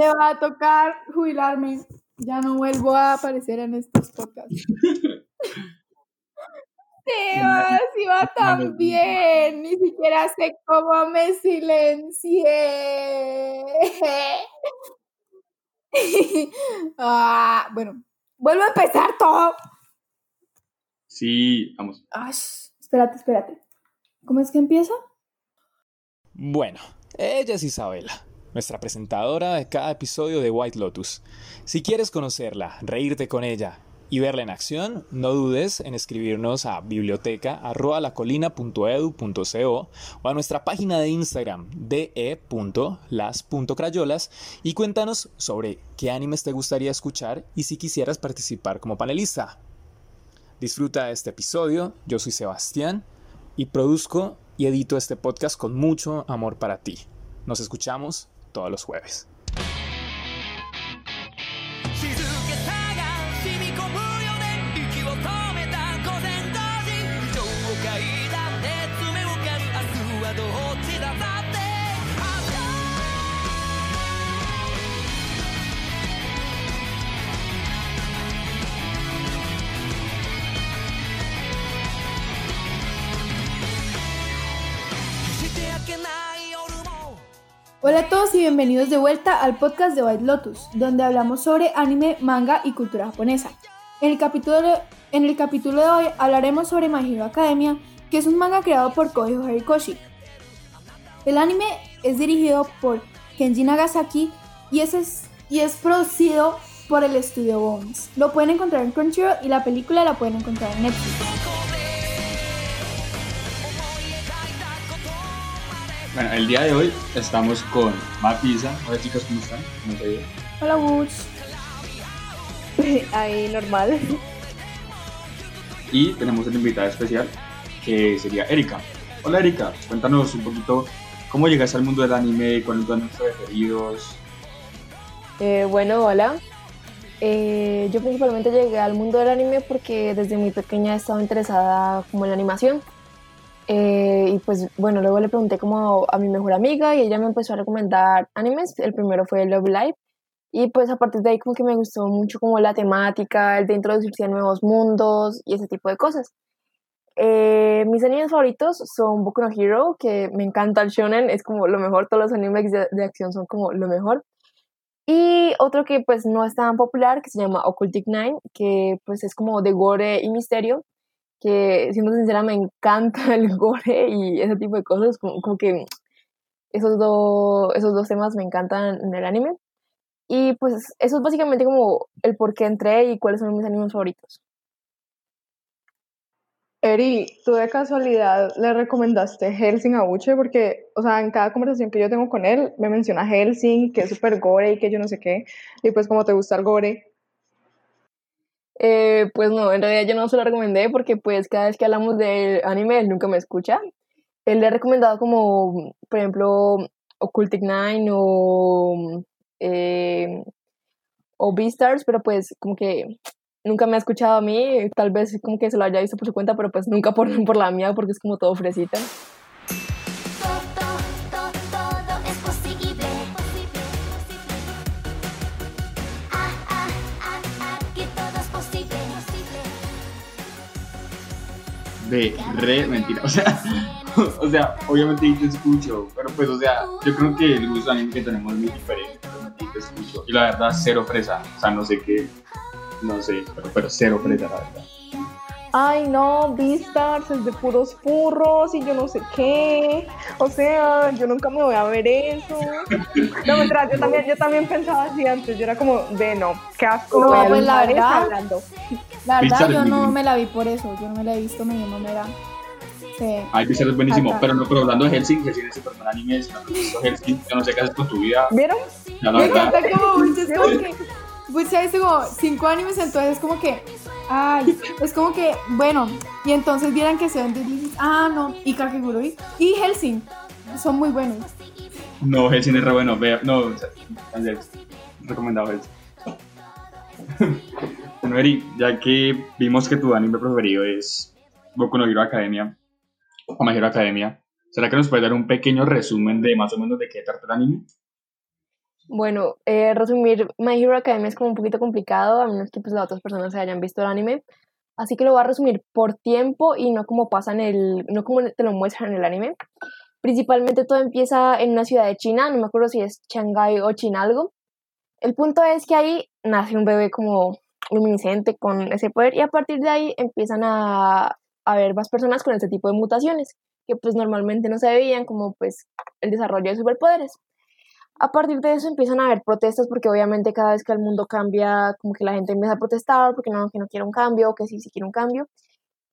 me va a tocar jubilarme. Ya no vuelvo a aparecer en estos podcasts. Sebas, iba tan bien. Ni siquiera sé cómo me silencié. ah, bueno, vuelvo a empezar todo. Sí, vamos. Ay, espérate, espérate. ¿Cómo es que empieza? Bueno, ella es Isabela, nuestra presentadora de cada episodio de White Lotus. Si quieres conocerla, reírte con ella y verla en acción, no dudes en escribirnos a biblioteca.lacolina.edu.co o a nuestra página de Instagram de.las.crayolas y cuéntanos sobre qué animes te gustaría escuchar y si quisieras participar como panelista. Disfruta de este episodio, yo soy Sebastián y produzco y edito este podcast con mucho amor para ti. Nos escuchamos todos los jueves. Hola a todos y bienvenidos de vuelta al podcast de White Lotus, donde hablamos sobre anime, manga y cultura japonesa. En el capítulo, en el capítulo de hoy hablaremos sobre My Hero Academia, que es un manga creado por Koji Horikoshi. El anime es dirigido por Kenji Nagasaki y es, y es producido por el estudio Bones. Lo pueden encontrar en Crunchyroll y la película la pueden encontrar en Netflix. Bueno, el día de hoy estamos con Mapisa. Hola chicas, ¿cómo están? ¿Cómo te Hola Woods. Ahí normal. Y tenemos una invitada especial que sería Erika. Hola Erika, cuéntanos un poquito cómo llegaste al mundo del anime, cuáles son tus preferidos. Eh, bueno, hola. Eh, yo principalmente llegué al mundo del anime porque desde muy pequeña he estado interesada como en la animación. Eh, y pues bueno, luego le pregunté como a mi mejor amiga y ella me empezó a recomendar animes. El primero fue Love Live. Y pues a partir de ahí como que me gustó mucho como la temática, el de introducirse a nuevos mundos y ese tipo de cosas. Eh, mis animes favoritos son Boku no Hero, que me encanta el shonen, es como lo mejor, todos los animes de, de, acción son como lo mejor. Y otro que pues no es tan popular, que se llama Occultic Nine, que pues es como de gore y misterio, que siendo sincera me encanta el gore y ese tipo de cosas, como, que esos, dos esos dos temas me encantan en el anime. Y pues eso es básicamente como el por qué entré y cuáles son mis animes favoritos. Eri, ¿tú de casualidad le recomendaste Helsing a Uche? Porque, o sea, en cada conversación que yo tengo con él, me menciona Helsing, que es súper gore y que yo no sé qué. Y pues como te gusta el gore, eh, pues no, en realidad yo no se lo recomendé porque pues cada vez que hablamos de anime él nunca me escucha. Él le ha recomendado como, por ejemplo, Occultic Nine o, eh, o Beastars, pero pues como que nunca me ha escuchado a mí, tal vez como que se lo haya visto por su cuenta, pero pues nunca por, por la mía porque es como todo fresita. De re mentira. O sea, o sea, obviamente te escucho, pero pues, o sea, yo creo que el gusto anime que tenemos es muy diferente. Obviamente te escucho. Y la verdad, cero fresa. O sea, no sé qué, no sé, pero, pero cero fresa, la verdad. Ay, no, Beastars es de puros furros y yo no sé qué. O sea, yo nunca me voy a ver eso. No, mientras, yo también, yo también pensaba así antes. Yo era como, de no, qué asco. No, pues la verdad, hablando. La verdad, yo no me la vi por eso. Yo no me la he visto, me dio era. Sí. Ay, Beastars es buenísimo. Pero no, pero hablando de Helsing, Helsing es super anime. No visto Helsing, yo no sé qué haces con tu vida. ¿Vieron? Ya, la me encanta como, es como que. Pues ya es como cinco animes, entonces es como que Ay, es como que, bueno, y entonces vieran que se ven ah, no, y Kakegurui y Helsing son muy buenos. No, Helsing es re bueno, vea, no, recomendado Helsing. bueno, Eri, ya que vimos que tu anime preferido es Boku no Hero Academia, o My Hero Academia, ¿será que nos puedes dar un pequeño resumen de más o menos de qué trata el anime? Bueno, eh, resumir My Hero Academia es como un poquito complicado, a menos que pues, las otras personas se hayan visto el anime. Así que lo voy a resumir por tiempo y no como pasa en el, no como te lo muestran en el anime. Principalmente todo empieza en una ciudad de China, no me acuerdo si es Shanghai o Chinalgo. El punto es que ahí nace un bebé como luminiscente con ese poder y a partir de ahí empiezan a, a haber más personas con este tipo de mutaciones que pues normalmente no se veían como pues el desarrollo de superpoderes. A partir de eso empiezan a haber protestas porque obviamente cada vez que el mundo cambia, como que la gente empieza a protestar porque no, que no quiere un cambio, que sí, sí quiere un cambio.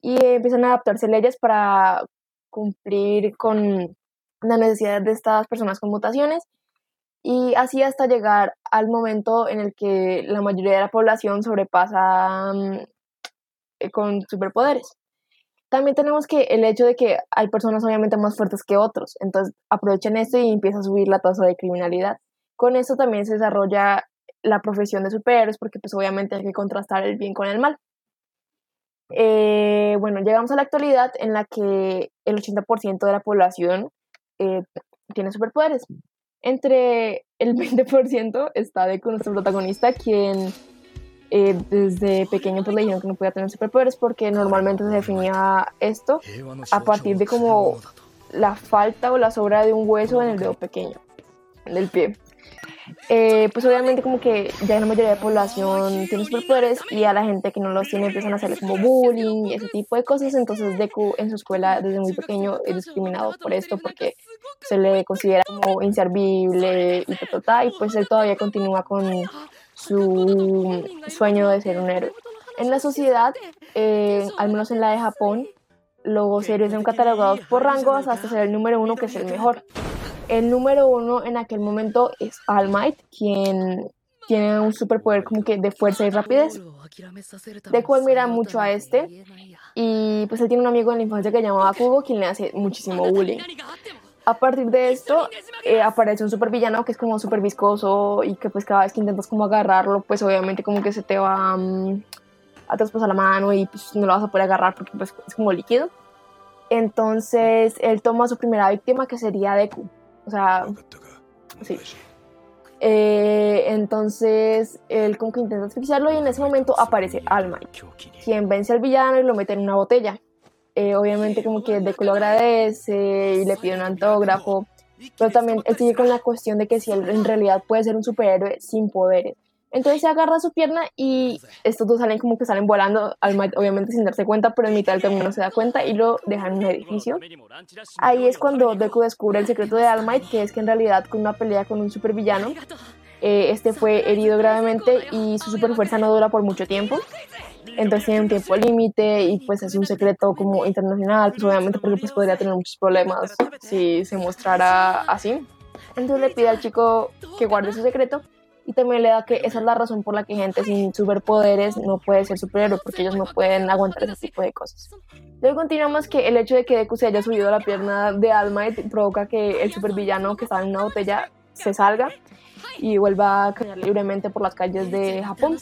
Y empiezan a adaptarse leyes para cumplir con la necesidad de estas personas con mutaciones. Y así hasta llegar al momento en el que la mayoría de la población sobrepasa mm, eh, con superpoderes. También tenemos que el hecho de que hay personas obviamente más fuertes que otros, entonces aprovechen esto y empieza a subir la tasa de criminalidad. Con eso también se desarrolla la profesión de superhéroes porque pues obviamente hay que contrastar el bien con el mal. Eh, bueno, llegamos a la actualidad en la que el 80% de la población eh, tiene superpoderes. Entre el 20% está de nuestro protagonista, quien eh, desde pequeño pues le dijeron que no podía tener superpoderes porque normalmente se definía esto a partir de como la falta o la sobra de un hueso en el dedo pequeño del pie. Eh, pues obviamente como que ya la mayoría de la población tiene superpoderes y a la gente que no los tiene empiezan a hacerle como bullying y ese tipo de cosas, entonces Deku en su escuela desde muy pequeño es discriminado por esto porque se le considera como inservible y y pues él todavía continúa con su sueño de ser un héroe. En la sociedad, eh, al menos en la de Japón, los héroes son catalogados por rangos hasta ser el número uno, que es el mejor. El número uno en aquel momento es All Might, quien tiene un superpoder como que de fuerza y rapidez. Deku admira mucho a este. Y pues él tiene un amigo en la infancia que llamaba Kugo, quien le hace muchísimo bullying a partir de esto eh, aparece un supervillano que es como súper viscoso y que pues cada vez que intentas como agarrarlo, pues obviamente como que se te va um, a traspasar la mano y pues no lo vas a poder agarrar porque pues es como líquido. Entonces él toma su primera víctima que sería Deku. O sea, sí. Eh, entonces él como que intenta asfixiarlo y en ese momento aparece Alma, quien vence al villano y lo mete en una botella. Eh, obviamente como que Deku lo agradece y le pide un autógrafo, pero también él sigue con la cuestión de que si él en realidad puede ser un superhéroe sin poderes. Entonces se agarra su pierna y estos dos salen como que salen volando, obviamente sin darse cuenta, pero en mitad del camino se da cuenta y lo dejan en un edificio. Ahí es cuando Deku descubre el secreto de All Might, que es que en realidad con una pelea con un supervillano, eh, este fue herido gravemente y su superfuerza no dura por mucho tiempo entonces tiene un tiempo límite y pues es un secreto como internacional, pues obviamente porque pues podría tener muchos problemas si se mostrara así. Entonces le pide al chico que guarde su secreto y también le da que esa es la razón por la que gente sin superpoderes no puede ser superhéroe, porque ellos no pueden aguantar ese tipo de cosas. Luego continuamos que el hecho de que Deku se haya subido la pierna de Alma provoca que el supervillano que estaba en una botella se salga y vuelva a caminar libremente por las calles de Japón.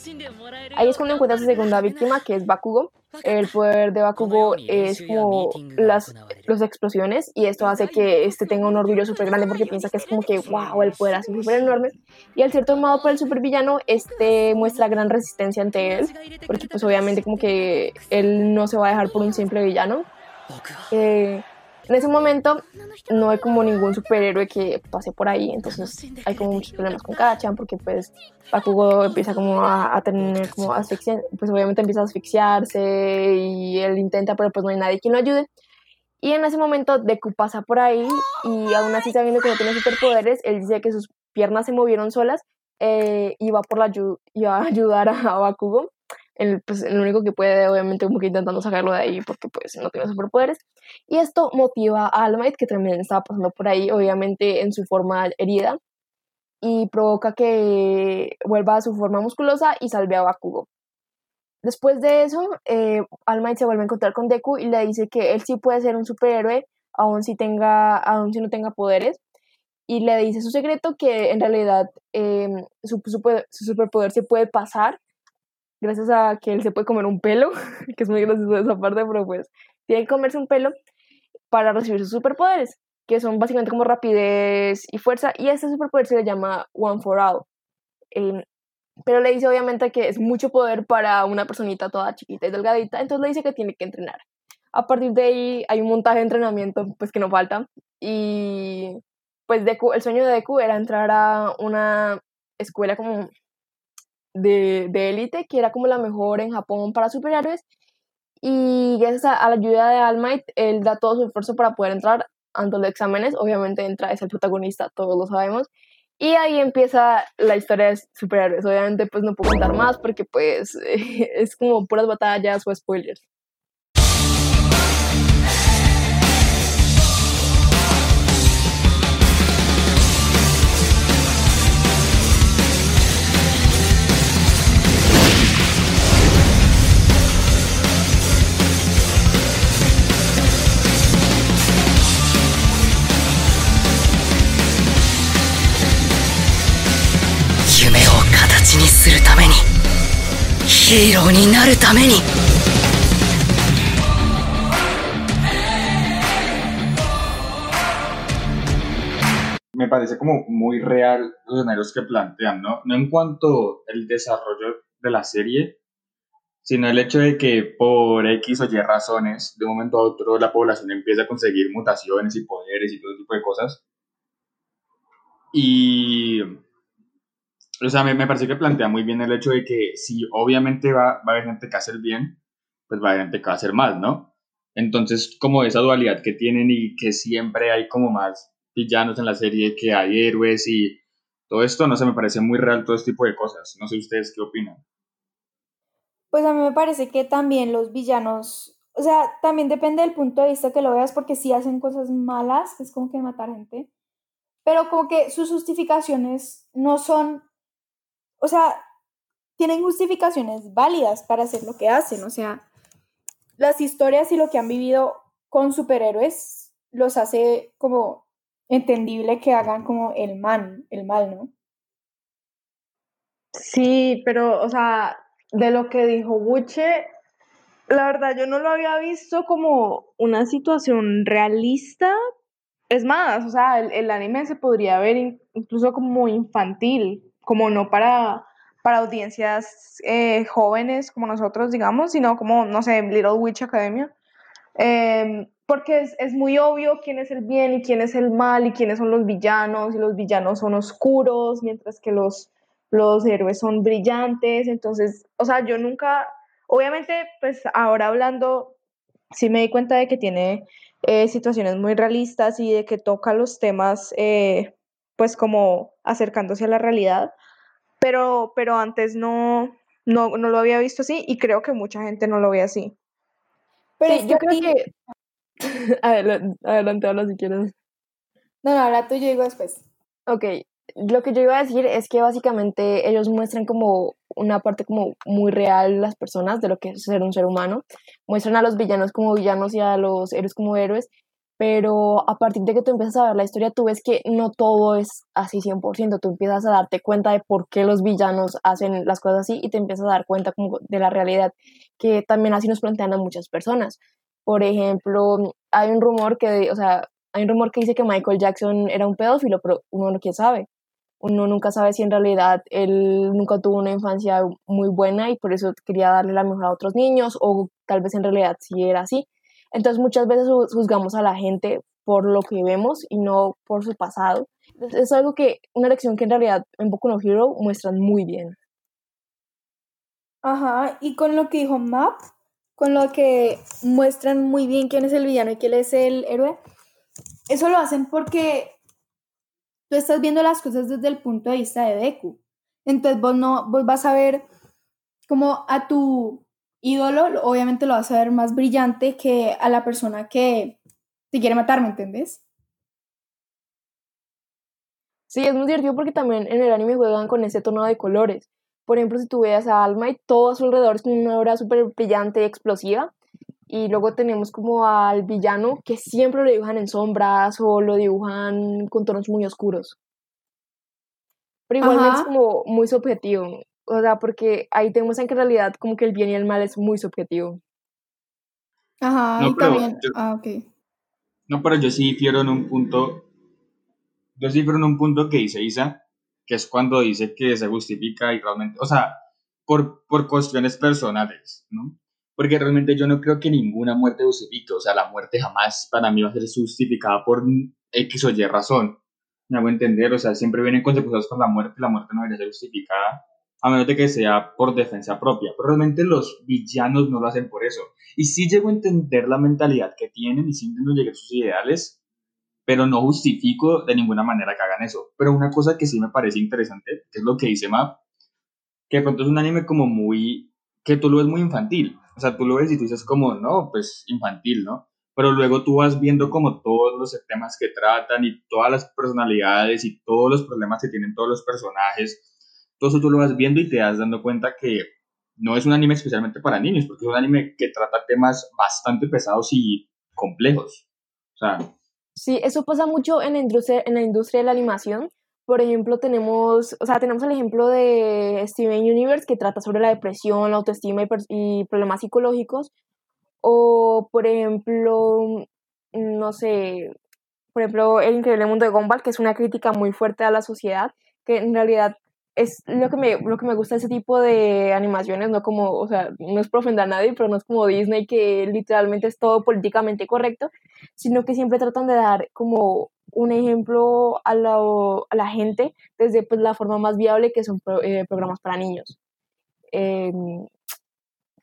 Ahí es cuando encuentra su segunda víctima, que es Bakugo. El poder de Bakugo es como las, las explosiones y esto hace que este tenga un orgullo súper grande porque piensa que es como que, wow, el poder así súper enorme. Y al cierto modo, por el supervillano, este muestra gran resistencia ante él, porque pues obviamente como que él no se va a dejar por un simple villano. Eh, en ese momento no hay como ningún superhéroe que pase por ahí, entonces hay como muchos problemas con Kachan porque pues Bakugo empieza como a, tener como asfixia, pues obviamente empieza a asfixiarse y él intenta pero pues no hay nadie quien lo ayude. Y en ese momento Deku pasa por ahí y aún así sabiendo que no tiene superpoderes, él dice que sus piernas se movieron solas eh, y va por la a ayudar a Bakugo el, pues, el único que puede, obviamente, como que intentando sacarlo de ahí porque pues no tiene superpoderes. Y esto motiva a All que también estaba pasando por ahí, obviamente en su forma herida, y provoca que vuelva a su forma musculosa y salve a Bakugo. Después de eso, eh, All se vuelve a encontrar con Deku y le dice que él sí puede ser un superhéroe, aun si, tenga, aun si no tenga poderes, y le dice su secreto que en realidad em, su, su, su superpoder se puede pasar gracias a que él se puede comer un pelo, que es muy gracioso esa parte, pero pues tiene que comerse un pelo para recibir sus superpoderes. que son básicamente como rapidez y fuerza, y este superpoder se le llama One for All. Em, pero le dice obviamente que es mucho poder para una personita toda chiquita y delgadita, entonces le dice que tiene que entrenar. A partir de ahí hay un montaje de entrenamiento pues que no falta y pues Deku, el sueño de Deku era entrar a una escuela como de élite, que era como la mejor en Japón para superhéroes, y gracias a, la ayuda de All Might, él da todo su esfuerzo para poder entrar ante los exámenes, obviamente entra, es el protagonista, todos lo sabemos, y ahí empieza la historia de superhéroes, obviamente pues no puedo contar más porque pues es como puras batallas o spoilers. ヒーローになるために me parece como muy real los escenarios que plantean, ¿no? No en cuanto al desarrollo de la serie, sino el hecho de que por X o Y razones, de un momento a otro, la población empieza a conseguir mutaciones y poderes y todo tipo de cosas. Y o sea, me, me parece que plantea muy bien el hecho de que si obviamente va, va a haber gente que hace el bien, pues va a haber gente que va a hacer mal, ¿no? Entonces, como esa dualidad que tienen y que siempre hay como más villanos en la serie, que hay héroes y todo esto, no sé, me parece muy real todo este tipo de cosas. No sé ustedes qué opinan. Pues a mí me parece que también los villanos, o sea, también depende del punto de vista que lo veas, porque si hacen cosas malas, es como que matar gente, pero como que sus justificaciones no son o sea, tienen justificaciones válidas para hacer lo que hacen. O sea, las historias y lo que han vivido con superhéroes los hace como entendible que hagan como el mal, el mal, ¿no? Sí, pero, o sea, de lo que dijo Buche, la verdad yo no lo había visto como una situación realista. Es más, o sea, el, el anime se podría ver incluso como infantil como no para, para audiencias eh, jóvenes como nosotros, digamos, sino como, no sé, Little Witch Academia. Em, porque es, es, muy obvio quién es el bien y quién es el mal y quiénes son los villanos y los villanos son oscuros mientras que los, los héroes son brillantes. Entonces, o sea, yo nunca, obviamente, pues ahora hablando, sí me di cuenta de que tiene eh, situaciones muy realistas y de que toca los temas eh, pues como acercándose a la realidad, pero, pero antes no, no, no lo había visto así y creo que mucha gente no lo ve así. Pero yo creo que... adelante, habla si quieres. No, no, ahora tú yo digo después. Ok, lo que yo iba a decir es que básicamente ellos muestran como una parte como muy real las personas de lo que es ser un ser humano. Muestran a los villanos como villanos y a los héroes como héroes, pero a partir de que tú empiezas a ver la historia, tú ves que no todo es así 100%, tú empiezas a darte cuenta de por qué los villanos hacen las cosas así y te empiezas a dar cuenta como de la realidad, que también así nos plantean a muchas personas. Por ejemplo, hay un rumor que, o sea, hay un rumor que dice que Michael Jackson era un pedófilo, pero uno no quiere sabe. Uno nunca sabe si en realidad él nunca tuvo una infancia muy buena y por eso quería darle la mejor a otros niños, o tal vez en realidad sí era así entonces muchas veces juzgamos a la gente por lo que vemos y no por su pasado. Es algo que, una lección que en realidad en Boku no Hero muestran muy bien. Ajá, y con lo que dijo Map, con lo que muestran muy bien quién es el villano y quién es el héroe, eso lo hacen porque tú estás viendo las cosas desde el punto de vista de Deku. Entonces vos no, vos vas a ver como a tu ídolo, obviamente lo vas a ver más brillante que a la persona que te quiere matar, ¿me entendés? Sí, es muy divertido porque también en el anime juegan con ese tono de colores. Por ejemplo, si tú veas a Alma y todo a su alrededor es una obra súper brillante y explosiva. Y luego tenemos como al villano que siempre lo dibujan en sombras o lo dibujan con tonos muy oscuros. Pero igualmente es como muy subjetivo. O sea, porque ahí te muestran que en realidad como que el bien y el mal es muy subjetivo. Ajá, y también... ah, ok. No, pero yo sí difiero en un punto. Yo sí difiero en un punto que dice Isa, que es cuando dice que se justifica y realmente. O sea, por, por cuestiones personales, ¿no? Porque realmente yo no creo que ninguna muerte justifique. O sea, la muerte jamás para mí va a ser justificada por X o Y razón. Me hago entender, o sea, siempre vienen consecuencias con la muerte, la muerte no debería ser justificada, a menos de que sea por defensa propia. Pero realmente los villanos no lo hacen por eso. Y sí llego a entender la mentalidad que tienen y sí intento llegar a sus ideales, pero no justifico de ninguna manera que hagan eso. Pero una cosa que sí me parece interesante, que es lo que dice Map, que de pronto es un anime como muy, que tú lo ves muy infantil. O sea, tú lo ves y tú dices como, no, pues infantil, ¿no? Pero luego tú vas viendo como todos los temas que tratan y todas las personalidades y todos los problemas que tienen todos los personajes. Todo eso tú lo vas viendo y te das dando cuenta que no es un anime especialmente para niños, porque es un anime que trata temas bastante pesados y complejos. O Sí, eso pasa mucho en la industria, en la industria de la animación. Por ejemplo, tenemos, o sea, tenemos el ejemplo de Steven Universe que trata sobre la depresión, la autoestima y, y problemas psicológicos. O, por ejemplo, no sé, por ejemplo, El Increíble Mundo de Gumball, que es una crítica muy fuerte a la sociedad, que en realidad es lo que me, lo que me gusta de ese tipo de animaciones, no como, o sea, no es por a nadie, pero no es como Disney que literalmente es todo políticamente correcto, sino que siempre tratan de dar como un ejemplo a la, a la gente desde pues, la forma más viable que son eh, programas para niños. Em,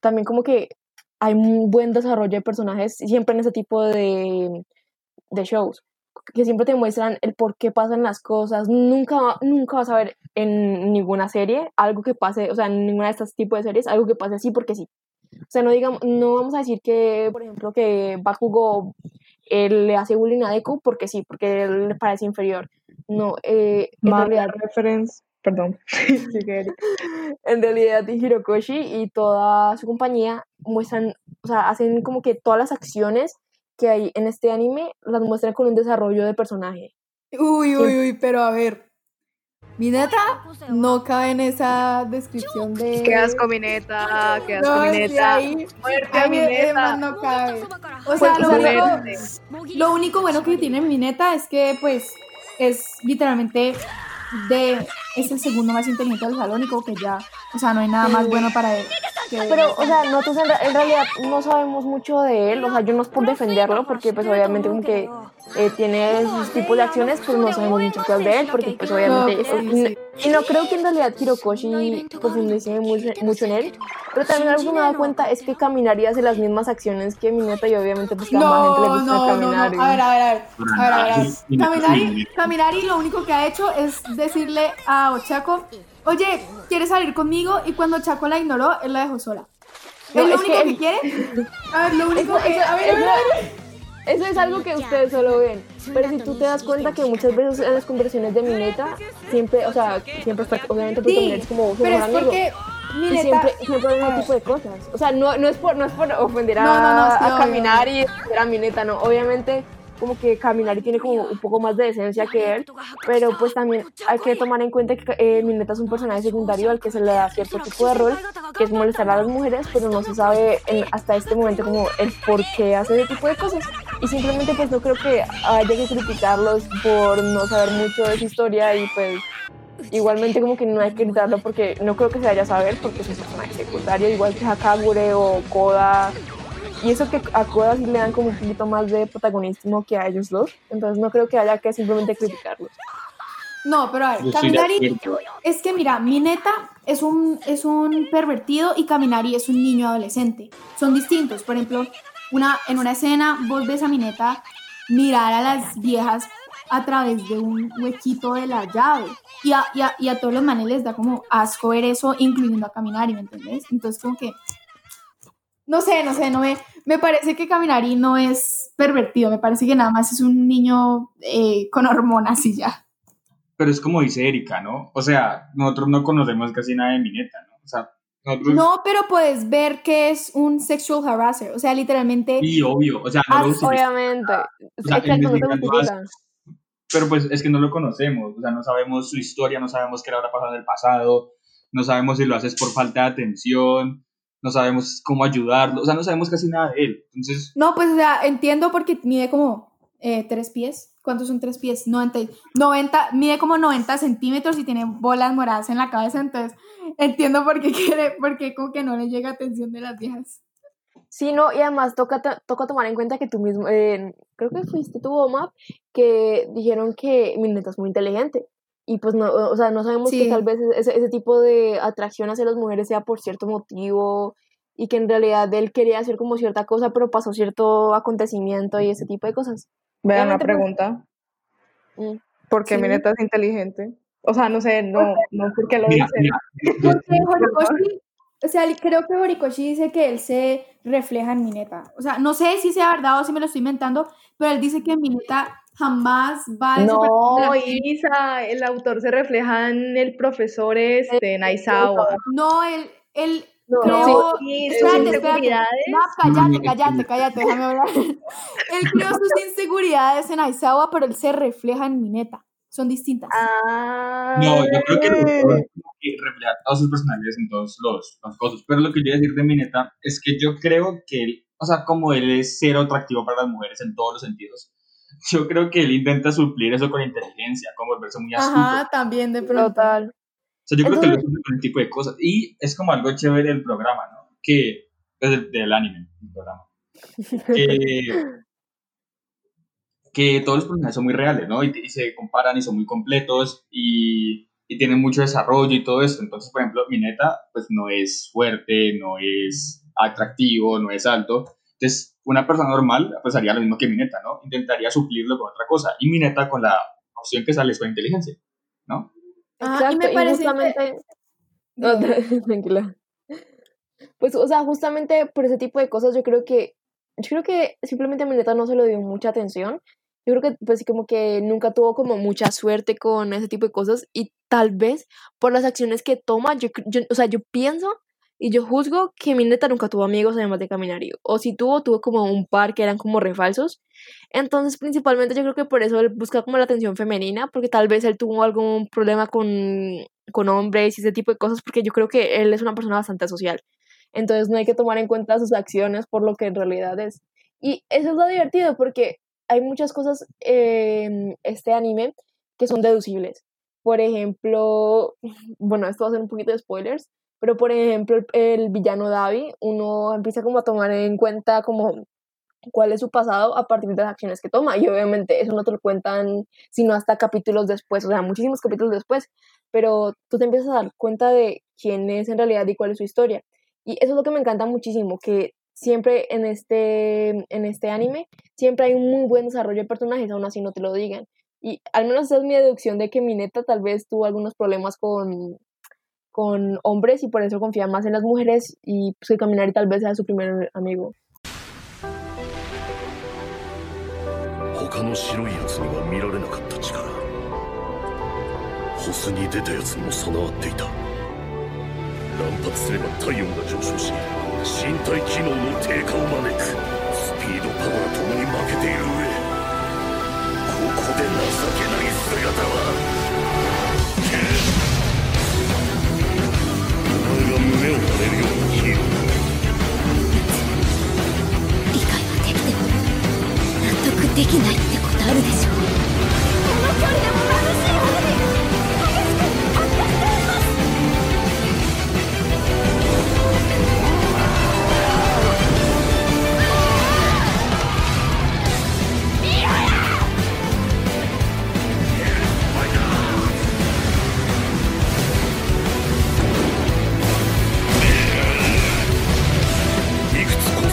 también como que hay un buen desarrollo de personajes siempre en ese tipo de, de shows que siempre te muestran el por qué pasan las cosas. Nunca, nunca vas a ver en ninguna serie algo que pase, o sea, en ninguna de estos tipos de series, algo que pase así porque sí. O sea, no, digamos, no vamos a decir que, por ejemplo, que Bakugo él le hace bullying a Deku porque sí, porque él le parece inferior. No, eh, en realidad... reference, perdón. en realidad Hirokoshi y toda su compañía muestran, o sea, hacen como que todas las acciones que hay en este anime las muestran con un desarrollo de personaje. Uy, uy, uy, pero a ver. Mi neta no cabe en esa descripción de. Qué asco, mi neta. Qué asco, mi neta. Ahí, ahí mi neta. no cabe. O sea, lo único, lo único bueno que tiene mi neta es que, pues, es literalmente de. Es el segundo más inteligente del salónico que ya. O sea, no hay nada más bueno para él. Pero, o sea, nosotros en, realidad no sabemos mucho de él, o sea, yo no es por defenderlo, porque pues obviamente como que eh, tiene sus tipos de acciones, pues no sabemos mucho de él, porque pues obviamente... y no creo que en realidad Hirokoshi profundice mucho, mucho en él, pero también algo que me he dado cuenta es que Caminari hace las mismas acciones que Mineta y obviamente pues cada no, gente le gusta no, caminar. No, A ver, a ver, a ver, a ver, a ver, Caminari, Caminari lo único que ha hecho es decirle a Ochako oye, ¿quieres salir conmigo? Y cuando Chaco la ignoró, él la dejó sola. ¿Es lo único que, quiere? A ver, lo único que... A ver, a ver, a ver. Eso es algo que ustedes solo ven. Pero si tú te das cuenta que muchas veces en las conversaciones de Mineta, siempre, o sea, siempre está, obviamente porque sí, es como su es porque Mineta, siempre, siempre hay un tipo de cosas. O sea, no, no, es, por, no es por ofender a, no, no, no, a caminar y ofender a Mineta, no. Obviamente como que caminar y tiene como un poco más de decencia que él, pero pues también hay que tomar en cuenta que eh, Mineta es un personaje secundario al que se le da cierto tipo de rol, que es molestar a las mujeres, pero no se sabe hasta este momento como el por qué hace ese tipo de cosas. Y simplemente pues no creo que haya que criticarlos por no saber mucho de su historia y pues igualmente como que no hay que gritarlo porque no creo que se vaya a saber porque es un personaje secundario, igual que Hakagure o Koda y eso que a Koda sí le dan como un poquito más de protagonismo que a ellos dos. Entonces no creo que haya que simplemente criticarlos. No, pero a ver, Kaminari, es que mira, Mineta es un, es un pervertido y Kaminari es un niño adolescente. Son distintos. Por ejemplo, una, en una escena vos ves a Mineta mirar a las viejas a través de un huequito de la llave. Y a, y a, y a todos los manes les da como asco ver eso, incluyendo a Kaminari, ¿me entendés? Entonces como que no sé, no sé, no me, me parece que Caminari no es pervertido, me parece que nada más es un niño eh, con hormonas y ya. Pero es como dice Erika, ¿no? O sea, nosotros no conocemos casi nada de Mineta, ¿no? O sea, nosotros... No, pero puedes ver que es un sexual harasser, o sea, literalmente... Sí, obvio, o sea, no lo Obviamente. O sea, pero pues es que no lo conocemos, o sea, no sabemos su historia, no sabemos qué le habrá pasado en el pasado, no sabemos si lo haces por falta de atención, no sabemos cómo ayudarlo, o sea, no sabemos casi nada de él. Entonces... No, pues, o sea, entiendo porque mide como eh, tres pies. ¿Cuántos son tres pies? 90, y- 90, mide como 90 centímetros y tiene bolas moradas en la cabeza, entonces entiendo por qué quiere, por qué como que no le llega atención de las viejas. Sí, no, y además toca, to- toca tomar en cuenta que tú mismo, eh, creo que fuiste tu OMAP, que dijeron que mi neta es muy inteligente. Y pues no, o sea, no sabemos Sí. que tal vez ese, ese tipo de atracción hacia las mujeres sea por cierto motivo y que en realidad él quería hacer como cierta cosa, pero pasó cierto acontecimiento y ese tipo de cosas. Vean la pues, pregunta. Mm. ¿Por qué Sí. mi neta es inteligente? O sea, no sé, no, no porque lo Mira, dice. mira, Porque Horikoshi, o sea, creo que Horikoshi dice que él se refleja en Mineta. O sea, no sé si sea verdad o si me lo estoy inventando, pero él dice que Mineta jamás va a No. Isa, el autor se refleja en el profesor este, Naizawa. No, él, él No, creó... Sí, sus espérate, espérate. inseguridades. No, cállate, cállate, cállate, déjame hablar. él creó sus inseguridades en Aizawa, pero él se refleja en Mineta. Son distintas. Ah, No, yo creo que el refleja todos sus personajes en todos los, las cosas. Pero lo que yo iba a decir de Mineta es que yo creo que él, o sea, como él es cero atractivo para las mujeres en todos los sentidos, yo creo que él intenta suplir eso con inteligencia, con volverse muy astuto. Ajá, también de pronto. Total. O sea, yo creo que lo suple con ese tipo de cosas. Y es como algo chévere del programa, ¿no? Que, pues, del, del anime, del programa. Que, que todos los personajes son muy reales, ¿no? Y, y se comparan y son muy completos y, y tienen mucho desarrollo y todo eso. Entonces, por ejemplo, Mineta, pues no es fuerte, no es atractivo, no es alto. Entonces, una persona normal, pues haría lo mismo que Mineta, ¿no? Intentaría suplirlo con otra cosa. Y Mineta con la opción que sale es con inteligencia, ¿no? Ajá, y me parece que- justamente... No, tranquila. Pues, o sea, justamente por ese tipo de cosas yo creo que, yo creo que simplemente a Mineta no se le dio mucha atención. Yo creo que, pues, como que nunca tuvo como mucha suerte con ese tipo de cosas y tal vez por las acciones que toma, yo, yo o sea, yo pienso y yo juzgo que Mineta nunca tuvo amigos además de Caminario. O si tuvo, tuvo como un par que eran como refalsos. Entonces, principalmente yo creo que por eso él busca como la atención femenina, porque tal vez él tuvo algún problema con, con hombres y ese tipo de cosas, porque yo creo que él es una persona bastante social. Entonces no hay que tomar en cuenta sus acciones por lo que en realidad es. Y eso es lo divertido, porque hay muchas cosas en este anime que son deducibles. Por ejemplo, bueno, esto va a ser un poquito de spoilers, pero por ejemplo, el, villano Davi, uno empieza como a tomar en cuenta como cuál es su pasado a partir de las acciones que toma. Y obviamente eso no te lo cuentan sino hasta capítulos después, o sea, muchísimos capítulos después, pero tú te empiezas a dar cuenta de quién es en realidad y cuál es su historia. Y eso es lo que me encanta muchísimo, que siempre en este, en este anime, siempre hay un muy buen desarrollo de personajes, aún así no te lo digan. Y al menos esa es mi deducción de que Mineta tal vez tuvo algunos problemas con, con hombres y por eso confía más en las mujeres y pues que Caminari tal vez sea su primer amigo. を張れるようなヒーロー理解はできても納得できないってことあるでしょこの距離でも眩しい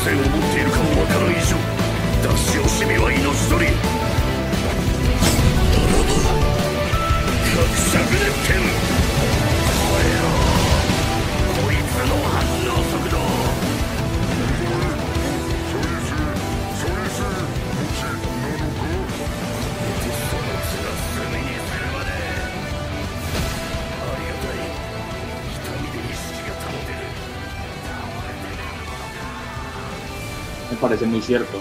性を持っているかもわからん以上出し惜しみは命取り。ならば格尺で剣 parece muy cierto.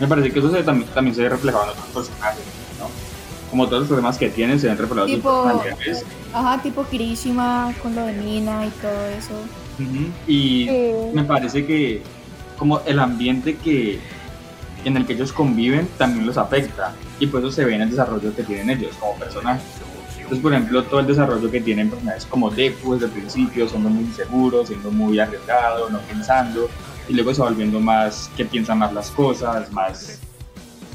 Me parece que eso se, también, también se ve reflejado en otros personajes, ¿no? Como todos los problemas que tienen se ven reflejados en Tipo- sus personajes. Ajá, tipo Kirishima con lo de Mina y todo eso. Y Sí. me parece que como el ambiente que, en el que ellos conviven también los afecta y por eso se ve en el desarrollo que tienen ellos como personajes. Entonces, por ejemplo, todo el desarrollo que tienen personajes como Deku desde el principio, siendo muy inseguros, siendo muy arriesgado, no pensando, y luego se va volviendo más que piensa más las cosas, más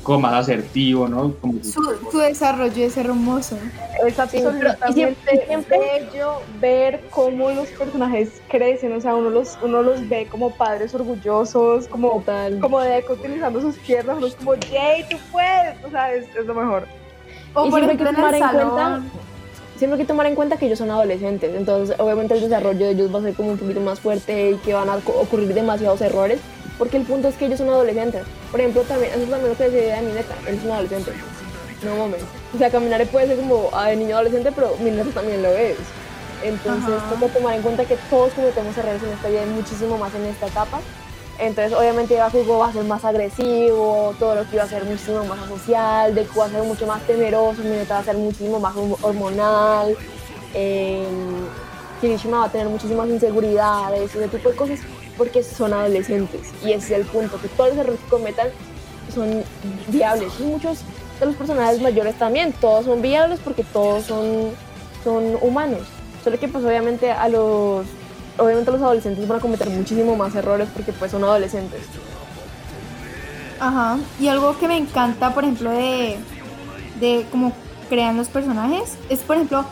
como más asertivo, ¿no? Como Su, su desarrollo es hermoso. Es absolutamente bello ver cómo los personajes crecen, o sea, uno los, uno los ve como padres orgullosos, como, Total. como Deco utilizando sus piernas, uno es como, Jay, tú puedes, o sea, es, es lo mejor. O Y por siempre hay que ejemplo en el salón. cuenta siempre hay que tomar en cuenta que ellos son adolescentes, entonces obviamente el desarrollo de ellos va a ser como un poquito más fuerte y que van a ocurrir demasiados errores, porque el punto es que ellos son adolescentes. Por ejemplo, también, eso es también lo que decía de mi neta, él es un adolescente. No mames. O sea, caminar puede ser como ah, de niño adolescente, pero mi neta también lo es. Entonces, Ajá. que tomar en cuenta que todos cometemos errores en esta vida y muchísimo más en esta etapa. Entonces, obviamente, Bakugo va a ser más agresivo, todo lo que iba a ser muchísimo más asocial, Deku va a ser mucho más temeroso, Mineta va a ser muchísimo más hormonal, eh, Kirishima va a tener muchísimas inseguridades, ese tipo de cosas, porque son adolescentes. Y ese es el punto, que todos los errores que cometan son viables. Y muchos de los personajes mayores también, todos son viables porque todos son, son humanos. Solo que pues obviamente a los obviamente los adolescentes van a cometer muchísimo más errores porque pues son adolescentes. Ajá. Y algo que me encanta, por ejemplo, de, de cómo crean los personajes, es, por ejemplo,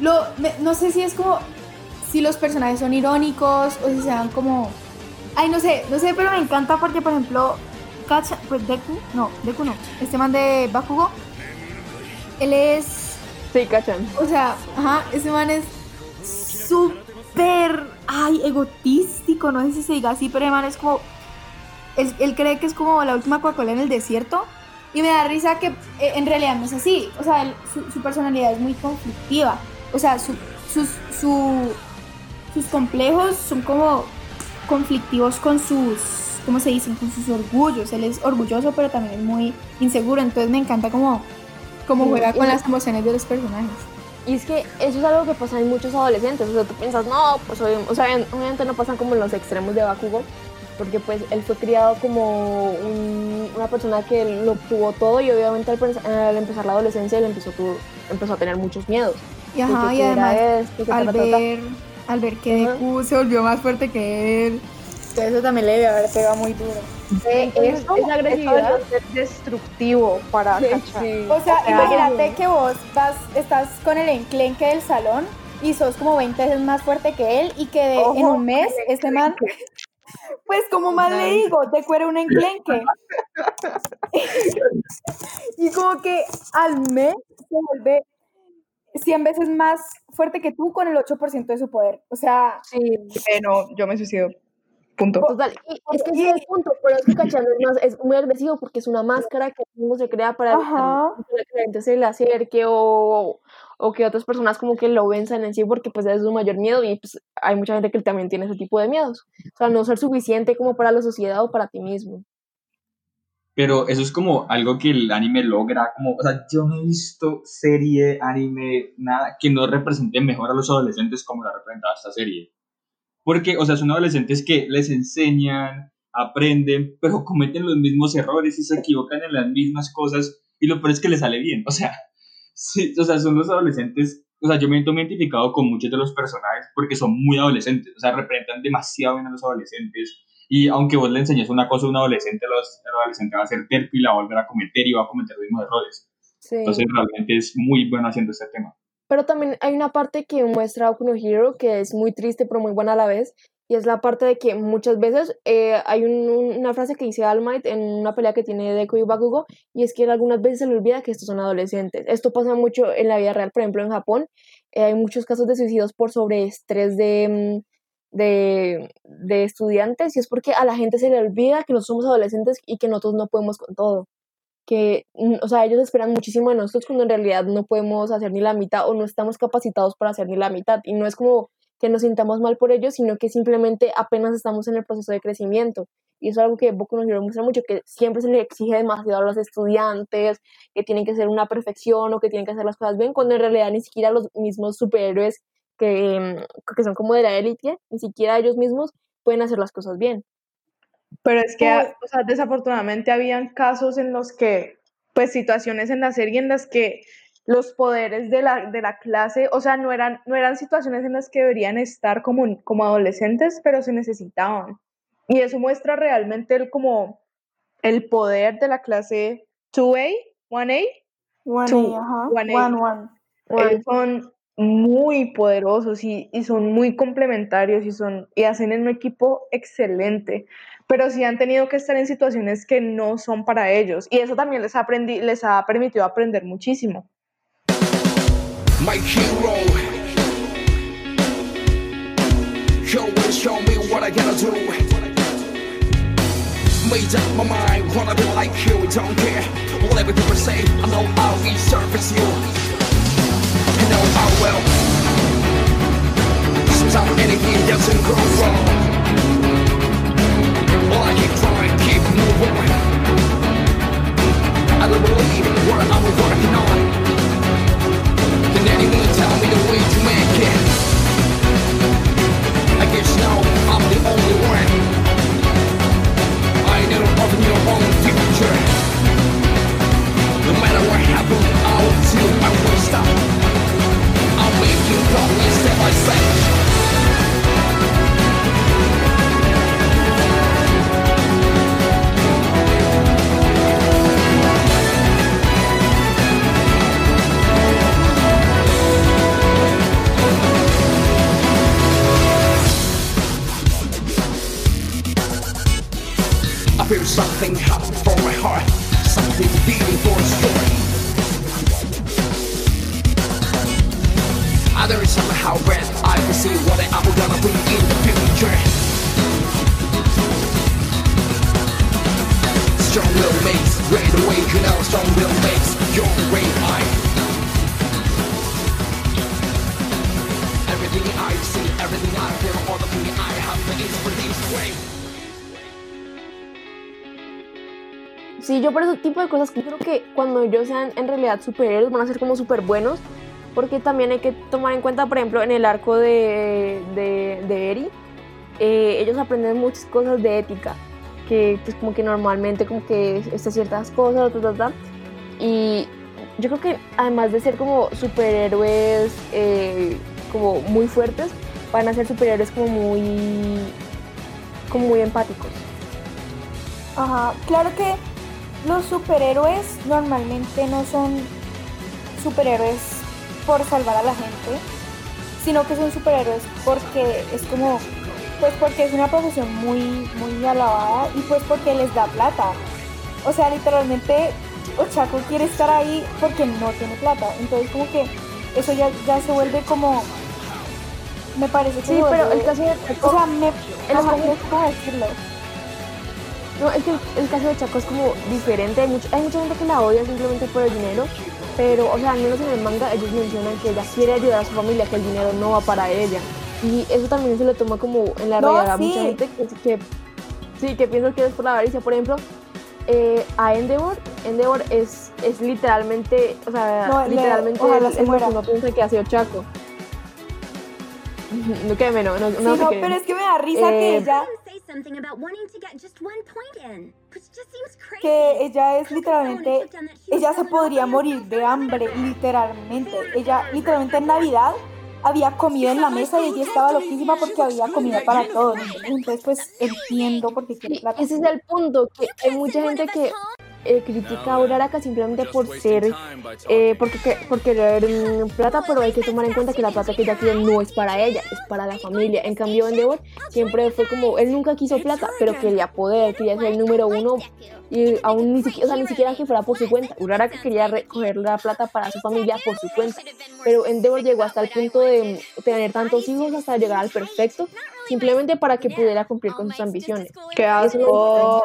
lo, me- no sé si es como, si los personajes son irónicos o si sean como, ay, no sé, no sé, pero me encanta porque, por ejemplo, Kacha, pues Deku, no, Deku no, este man de Bakugo, él es, Sí, cachan. o sea, ajá, ese man es súper, ay, egotístico, no sé si se diga así, pero el man es como, él, él cree que es como la última Coca-Cola en el desierto. Y me da risa que eh, en realidad no es así. O sea, él- su, su personalidad es muy conflictiva. O sea, su- sus, su- sus complejos son como conflictivos con sus, ¿cómo se dicen? Con sus orgullos. Él es orgulloso, pero también es muy inseguro. Entonces me encanta como, como juega con las emociones de los personajes. Y es que eso es algo que pasa en muchos adolescentes. O sea, tú piensas, no, pues o sea, obviamente no pasan como en los extremos de Bakugo, porque pues él fue criado como un- una persona que lo tuvo todo y obviamente al, empezar la adolescencia él empezó, tu- empezó a tener muchos miedos. Y, ajá, además, esto, al ver, al ver que. Deku se volvió más fuerte que él. Eso también le debe haber pegado muy duro. Eh, Entonces, eso, esa agresividad. ser destructivo para Sí, sí. O sea, sea, imagínate que vos vas, estás con el enclenque del salón y sos como 20 veces más fuerte que él y que de- en un mes este man, pues como más le digo, te cuera un enclenque. y como que al mes se vuelve 100 veces más fuerte que tú con el 8% de su poder. O sea, Sí, Eh, no, yo me suicido. Punto. Total, y es que ese es el punto, pero es que Cachano es, más- es muy agresivo porque es una máscara que uno se crea para que la gente se le acerque o, o que otras personas como que lo venzan en sí porque pues es su mayor miedo y pues hay mucha gente que también tiene ese tipo de miedos. O sea, no ser suficiente como para la sociedad o para ti mismo. Pero eso es como algo que el anime logra, como, o sea, yo no he visto serie, anime, nada que no represente mejor a los adolescentes como la representaba esta serie. Porque, o sea, son adolescentes que les enseñan, aprenden, pero cometen los mismos errores y se equivocan en las mismas cosas y lo peor es que les sale bien. O sea, sí, o sea, son los adolescentes, o sea, yo me he identificado con muchos de los personajes porque son muy adolescentes, o sea, representan demasiado bien a los adolescentes y aunque vos le enseñes una cosa a un adolescente, los- el adolescente va a ser terco y la va a volver a cometer y va a cometer los mismos errores. Sí. Entonces realmente es muy bueno haciendo este tema. Pero también hay una parte que muestra Boku no Hero que es muy triste pero muy buena a la vez. Y es la parte de que muchas veces eh, hay un- un- una frase que dice All Might en una pelea que tiene Deku y Bakugo, y es que algunas veces se le olvida que estos son adolescentes. Esto pasa mucho en la vida real, por ejemplo en Japón. eh, hay muchos casos de suicidios por sobreestrés de, mm, de, de estudiantes, y es porque a la gente se le olvida que nosotros somos adolescentes y que nosotros no podemos con todo que, mm, o sea, ellos esperan muchísimo de nosotros cuando en realidad no podemos hacer ni la mitad o no estamos capacitados para hacer ni la mitad. Y no es como que nos sintamos mal por ellos, sino que simplemente apenas estamos en el proceso de crecimiento. Y eso es algo que Boku no Hero muestra mucho, que siempre se le exige demasiado a los estudiantes, que tienen que ser una perfección o que tienen que hacer las cosas bien, cuando en realidad ni siquiera los mismos superhéroes que, mm, que son como de la élite, ni siquiera ellos mismos pueden hacer las cosas bien. Pero es que, Uy. o sea, desafortunadamente habían casos en los que, pues situaciones en la serie en las que los poderes de la, de la clase, o sea, no eran, no eran situaciones en las que deberían estar como, como adolescentes, pero se necesitaban. Y eso muestra realmente el, como el poder de la clase 2A, 1A, One Two, A, ajá. one A. One, one. ellos son muy poderosos y, y son muy complementarios y, son, y hacen en un equipo excelente, pero sí han tenido que estar en situaciones que no son para ellos y eso también les ha, aprendi- les ha permitido aprender muchísimo. my hero. Show me what I gotta do. Made up my mind, wanna be like you, don't care. Whatever people say, I know I'll resurface you. Will. Sometimes anything doesn't go wrong. Well, I keep trying, keep moving. I don't believe in what I'm working on. Can anyone tell me the way to make it? I guess now I'm the only one. I future. No matter what happens, I'll. I won't stop. You step by. I feel something hot from my heart, something beating red, I can see what I'm gonna be in the future. Strong will makes awaken, now strong will makes your great eye. Everything I see, everything I feel, all the I have. Sí, yo por ese tipo de cosas creo que cuando ellos sean en realidad superhéroes van a ser como súper buenos, porque también hay que tomar en cuenta, por ejemplo, en el arco de, de, de Eri, eh, ellos aprenden muchas cosas de ética, que pues como que normalmente como que estas ciertas cosas, y yo creo que además de ser como superhéroes eh, como muy fuertes, van a ser superhéroes como muy, como muy empáticos. Ajá, claro que los superhéroes normalmente no son superhéroes por salvar a la gente, sino que son superhéroes porque es como, pues porque es una profesión muy, muy alabada y pues porque les da plata. O sea, literalmente Ochako quiere estar ahí porque no tiene plata. Entonces como que eso ya, ya se vuelve como, me parece que Sí, se pero el caso de O sea, me, el ajá, caso- cómo decirlo. No, es que el, el caso de Chaco es como diferente. Hay, mucho- hay mucha gente que la odia simplemente por el dinero. Pero, o sea, al menos en el manga ellos mencionan que ella quiere ayudar a su familia, que el dinero no va para ella. Y eso también se lo toma como en la No, realidad a sí. mucha gente que, que, sí, que piensa que es por la avaricia. Por ejemplo, eh, a Endeavor, Endeavor es, es literalmente, o sea, No, le- literalmente ojalá es se que uno piensa que hace Ochaco. No, que no, no, no, Sí, no no, pero es que me da risa que Eh, ella, crazy. que ella es literalmente, ella se podría morir de hambre, literalmente. Ella, literalmente en Navidad había comida en la mesa y ella estaba loquísima porque había comida para todos. Entonces, pues entiendo por qué quiere plata. ese es el punto, que hay mucha gente que eh, critica a Uraraka simplemente por ser, eh, porque, que- por querer mm, plata, pero hay que tomar en cuenta que la plata que ella quiere no es para ella, es para la familia. En cambio, Endeavor siempre fue como, él nunca quiso plata, pero quería poder, quería ser el número uno y aún ni siquiera, o sea, ni siquiera que fuera por su cuenta. Uraraka quería recoger la plata para su familia por su cuenta, pero Endeavor llegó hasta el punto de tener tantos hijos hasta llegar al perfecto, simplemente para que pudiera cumplir con sus ambiciones. ¡Qué asco!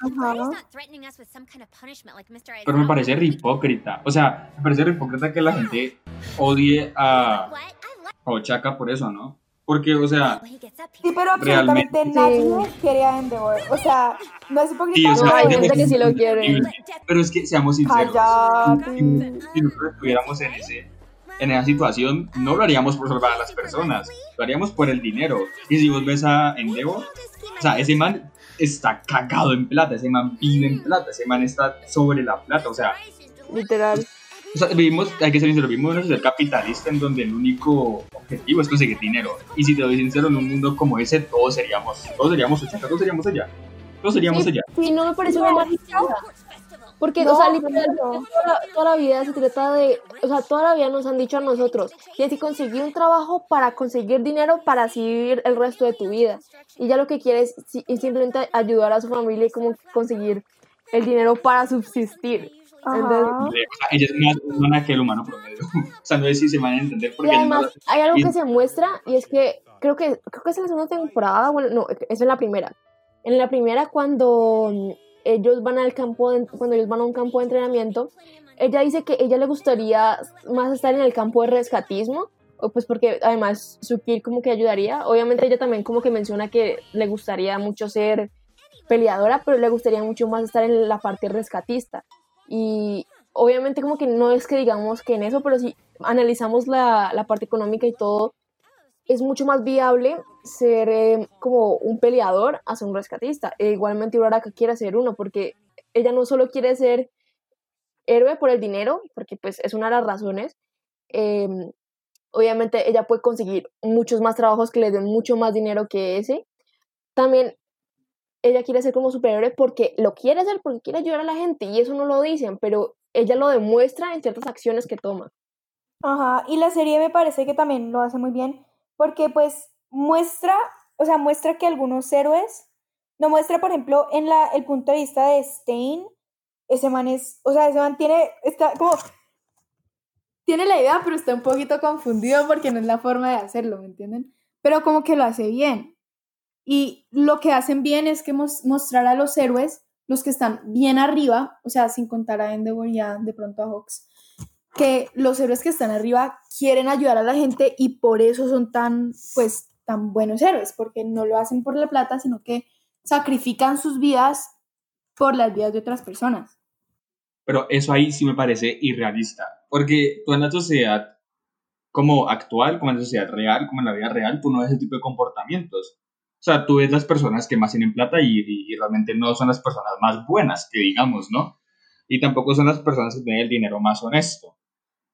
Ajá. Pero me parece re hipócrita. O sea, me parece re hipócrita que la gente odie a, a Ochaka por eso, ¿no? Porque, o sea, Sí, pero absolutamente Realmente. nadie quiere a Endeavor. O sea, no es hipócrita. Sí, o sea, No, hay gente que sí lo quiere. Pero es que, seamos sinceros, Cállate. si nosotros estuviéramos en, ese, en esa situación, no lo haríamos por salvar a las personas, lo haríamos por el dinero. Y si vos ves a Endeavor, o sea, ese man está cagado en plata, ese man vive en plata, ese man está sobre la plata, o sea, Literal. o sea, vivimos, hay que ser sinceros, vivimos en una sociedad capitalista en donde el único objetivo es conseguir dinero. Y si te doy sincero, en un mundo como ese, todos seríamos, todos seríamos 80, todos seríamos allá. Todos seríamos Sí, allá. sí, no me parece una mala idea. Porque, No, o sea, literalmente no. toda, la- toda la vida se trata de, o sea, toda la vida nos han dicho a nosotros, tienes que conseguir un trabajo para conseguir dinero para así vivir el resto de tu vida. Y ya lo que quieres es simplemente ayudar a su familia y como conseguir el dinero para subsistir. Entonces, Ajá. O sea, ella es más humana que el humano promedio. o sea, no sé si se van a entender Y porque no- además hay algo y- que se muestra y es que creo que creo que es en la segunda temporada, bueno, no, es en la primera. En la primera cuando ellos van al campo, de- cuando ellos van a un campo de entrenamiento, ella dice que ella le gustaría más estar en el campo de rescatismo, pues porque además su kit como que ayudaría. Obviamente ella también como que menciona que le gustaría mucho ser peleadora, pero le gustaría mucho más estar en la parte rescatista. Y obviamente como que no es que digamos que en eso, pero si analizamos la, la parte económica y todo, es mucho más viable ser eh, como un peleador a un rescatista. E igualmente Uraraka quiere ser uno, porque ella no solo quiere ser héroe por el dinero, porque pues es una de las razones, eh, obviamente ella puede conseguir muchos más trabajos que le den mucho más dinero que ese. También ella quiere ser como superhéroe porque lo quiere hacer, porque quiere ayudar a la gente, y eso no lo dicen, pero ella lo demuestra en ciertas acciones que toma. Ajá, y la serie me parece que también lo hace muy bien porque pues muestra, o sea, muestra que algunos héroes, no muestra, por ejemplo, en la, el punto de vista de Stein, ese man es, o sea, ese man tiene, está como, tiene la idea, pero está un poquito confundido porque no es la forma de hacerlo, ¿me entienden? Pero como que lo hace bien. Y lo que hacen bien es que mos- mostrar a los héroes, los que están bien arriba, o sea, sin contar a Endeavor y de pronto a Hawks, que los héroes que están arriba quieren ayudar a la gente y por eso son tan, pues, tan buenos héroes, porque no lo hacen por la plata, sino que sacrifican sus vidas por las vidas de otras personas. Pero eso ahí sí me parece irrealista. Porque tú en la sociedad como actual, como en la sociedad real, como en la vida real, tú no ves ese tipo de comportamientos. O sea, tú ves las personas que más tienen plata y, y- y realmente no son las personas más buenas, que digamos, ¿no? Y tampoco son las personas que tienen el dinero más honesto.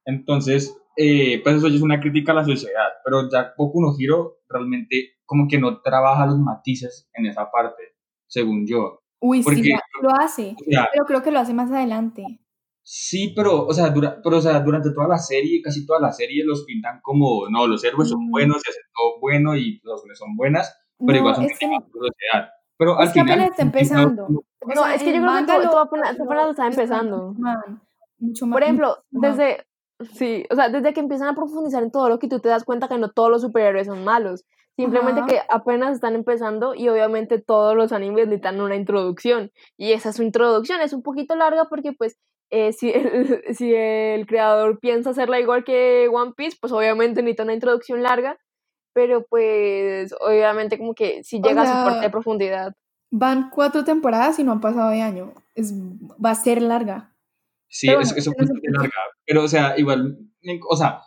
Entonces, eh, pues eso ya es una crítica a la sociedad. Pero ya Boku no Hero realmente como que no trabaja los matices en esa parte, según yo. Uy, sí, Porque- lo, hace, O sea, pero creo que lo hace más adelante. Sí, pero, o sea, dura- pero, o sea, durante toda la serie, casi toda la serie, los pintan como, no, los héroes son Mm. buenos y hacen todo bueno y las razones son buenas, pero No, igual son es que, sociedad. Pero al es que final... apenas está empezando. No, es que yo creo que todo, apenas, está empezando. Man, mucho más. Por ejemplo, mucho más. desde, sí, o sea, desde que empiezan a profundizar en todo lo que tú te das cuenta que no todos los superhéroes son malos. Simplemente Ajá. que apenas están empezando y obviamente todos los animes necesitan una introducción. Y esa su introducción es un poquito larga porque pues eh, si, el, si el creador piensa hacerla igual que One Piece, pues obviamente necesita una introducción larga. Pero pues obviamente como que si O llega a su parte de profundidad. Van cuatro temporadas y no han pasado de año. Es, va a ser larga. Sí, Pero es, bueno, es un pero poquito se- larga, pero, o sea, igual, o sea,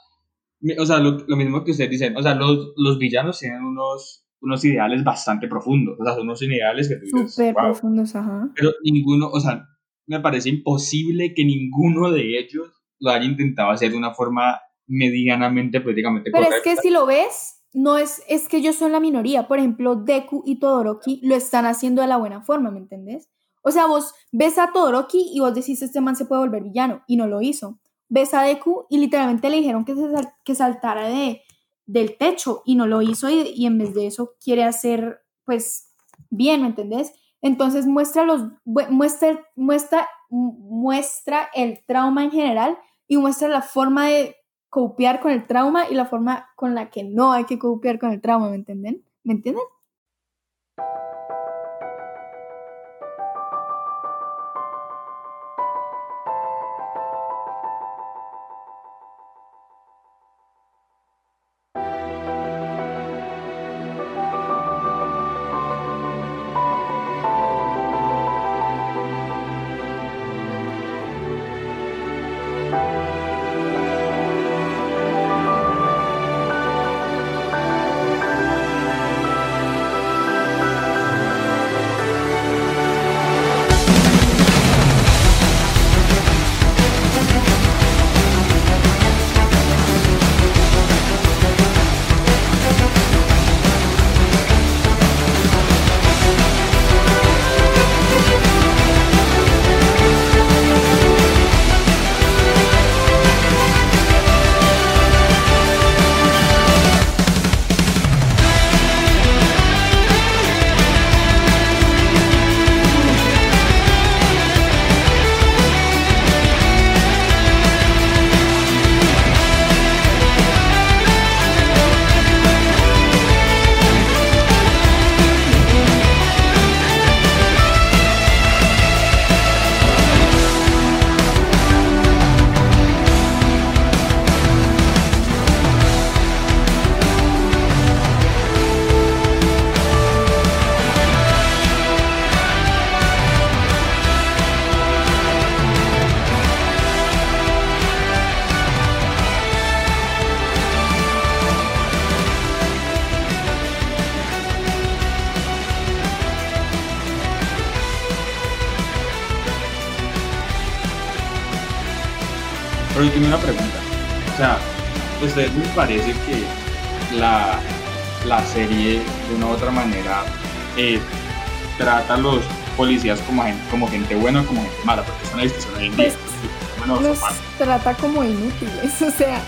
o sea lo, lo mismo que ustedes dicen, o sea, los, los villanos tienen unos, unos ideales bastante profundos, o sea, son unos ideales que tú dices, Súper "Wow". profundos, ajá. pero ninguno, o sea, me parece imposible que ninguno de ellos lo haya intentado hacer de una forma medianamente políticamente Pero es que si lo ves, no es, es que ellos son la minoría. Por ejemplo, Deku y Todoroki lo están haciendo de la buena forma, ¿me entendés? O sea, vos ves a Todoroki y vos decís, este man se puede volver villano, y no lo hizo. Ves a Deku y literalmente le dijeron que, que saltara de, del techo, y no lo hizo, y, en vez de eso quiere hacer, pues, bien, ¿me entendés? Entonces muestra, los, muestra, muestra, muestra el trauma en general y muestra la forma de copiar con el trauma y la forma con la que no hay que copiar con el trauma, ¿me entienden? ¿Me entienden? ¿A ustedes les parece que la, la serie de una u otra manera eh, trata a los policías como gente, como gente buena o como gente mala? Porque es una discusión hoy en día. Pues, Bueno, Los trata como inútiles. O sea,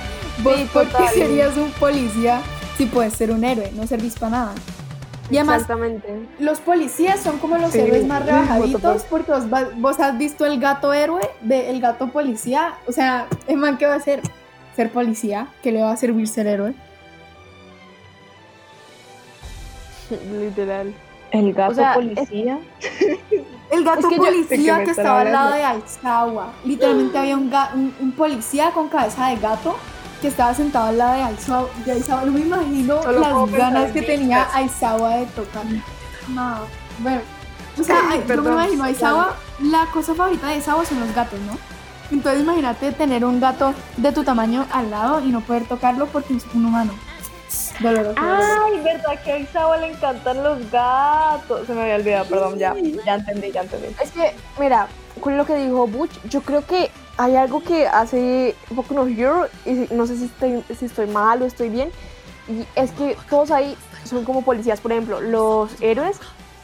vos Sí, por qué serías un policía si puedes ser un héroe, no servís para nada. Y además, Exactamente. los policías son como los Sí, héroes más rebajaditos porque vos, vos has visto el gato héroe de el gato policía. O sea, el man que va a ser ser policía, que le va a servir ser héroe. Literal. El gato O sea, policía. El gato Es que yo- ¿de policía que, estaba al lado de Aizawa. Literalmente había un, ga- un, un policía con cabeza de gato que estaba sentado al lado de Aizawa. de Aizawa. No me imagino Solo las ganas que tenía Aizawa de tocar. No, bueno. O sea, ay, yo me imagino a Aizawa, la cosa favorita de Aizawa son los gatos, ¿no? Entonces imagínate tener un gato de tu tamaño al lado y no poder tocarlo porque es un humano. Doloroso. Ay, verdad que a Isabel le encantan los gatos. Se me había olvidado, perdón, ya, ya entendí, ya entendí. Es que, mira, con lo que dijo Butch, yo creo que hay algo que hace Boku no Hero, y no sé si estoy, si estoy mal o estoy bien, y es que todos ahí son como policías, por ejemplo, los héroes,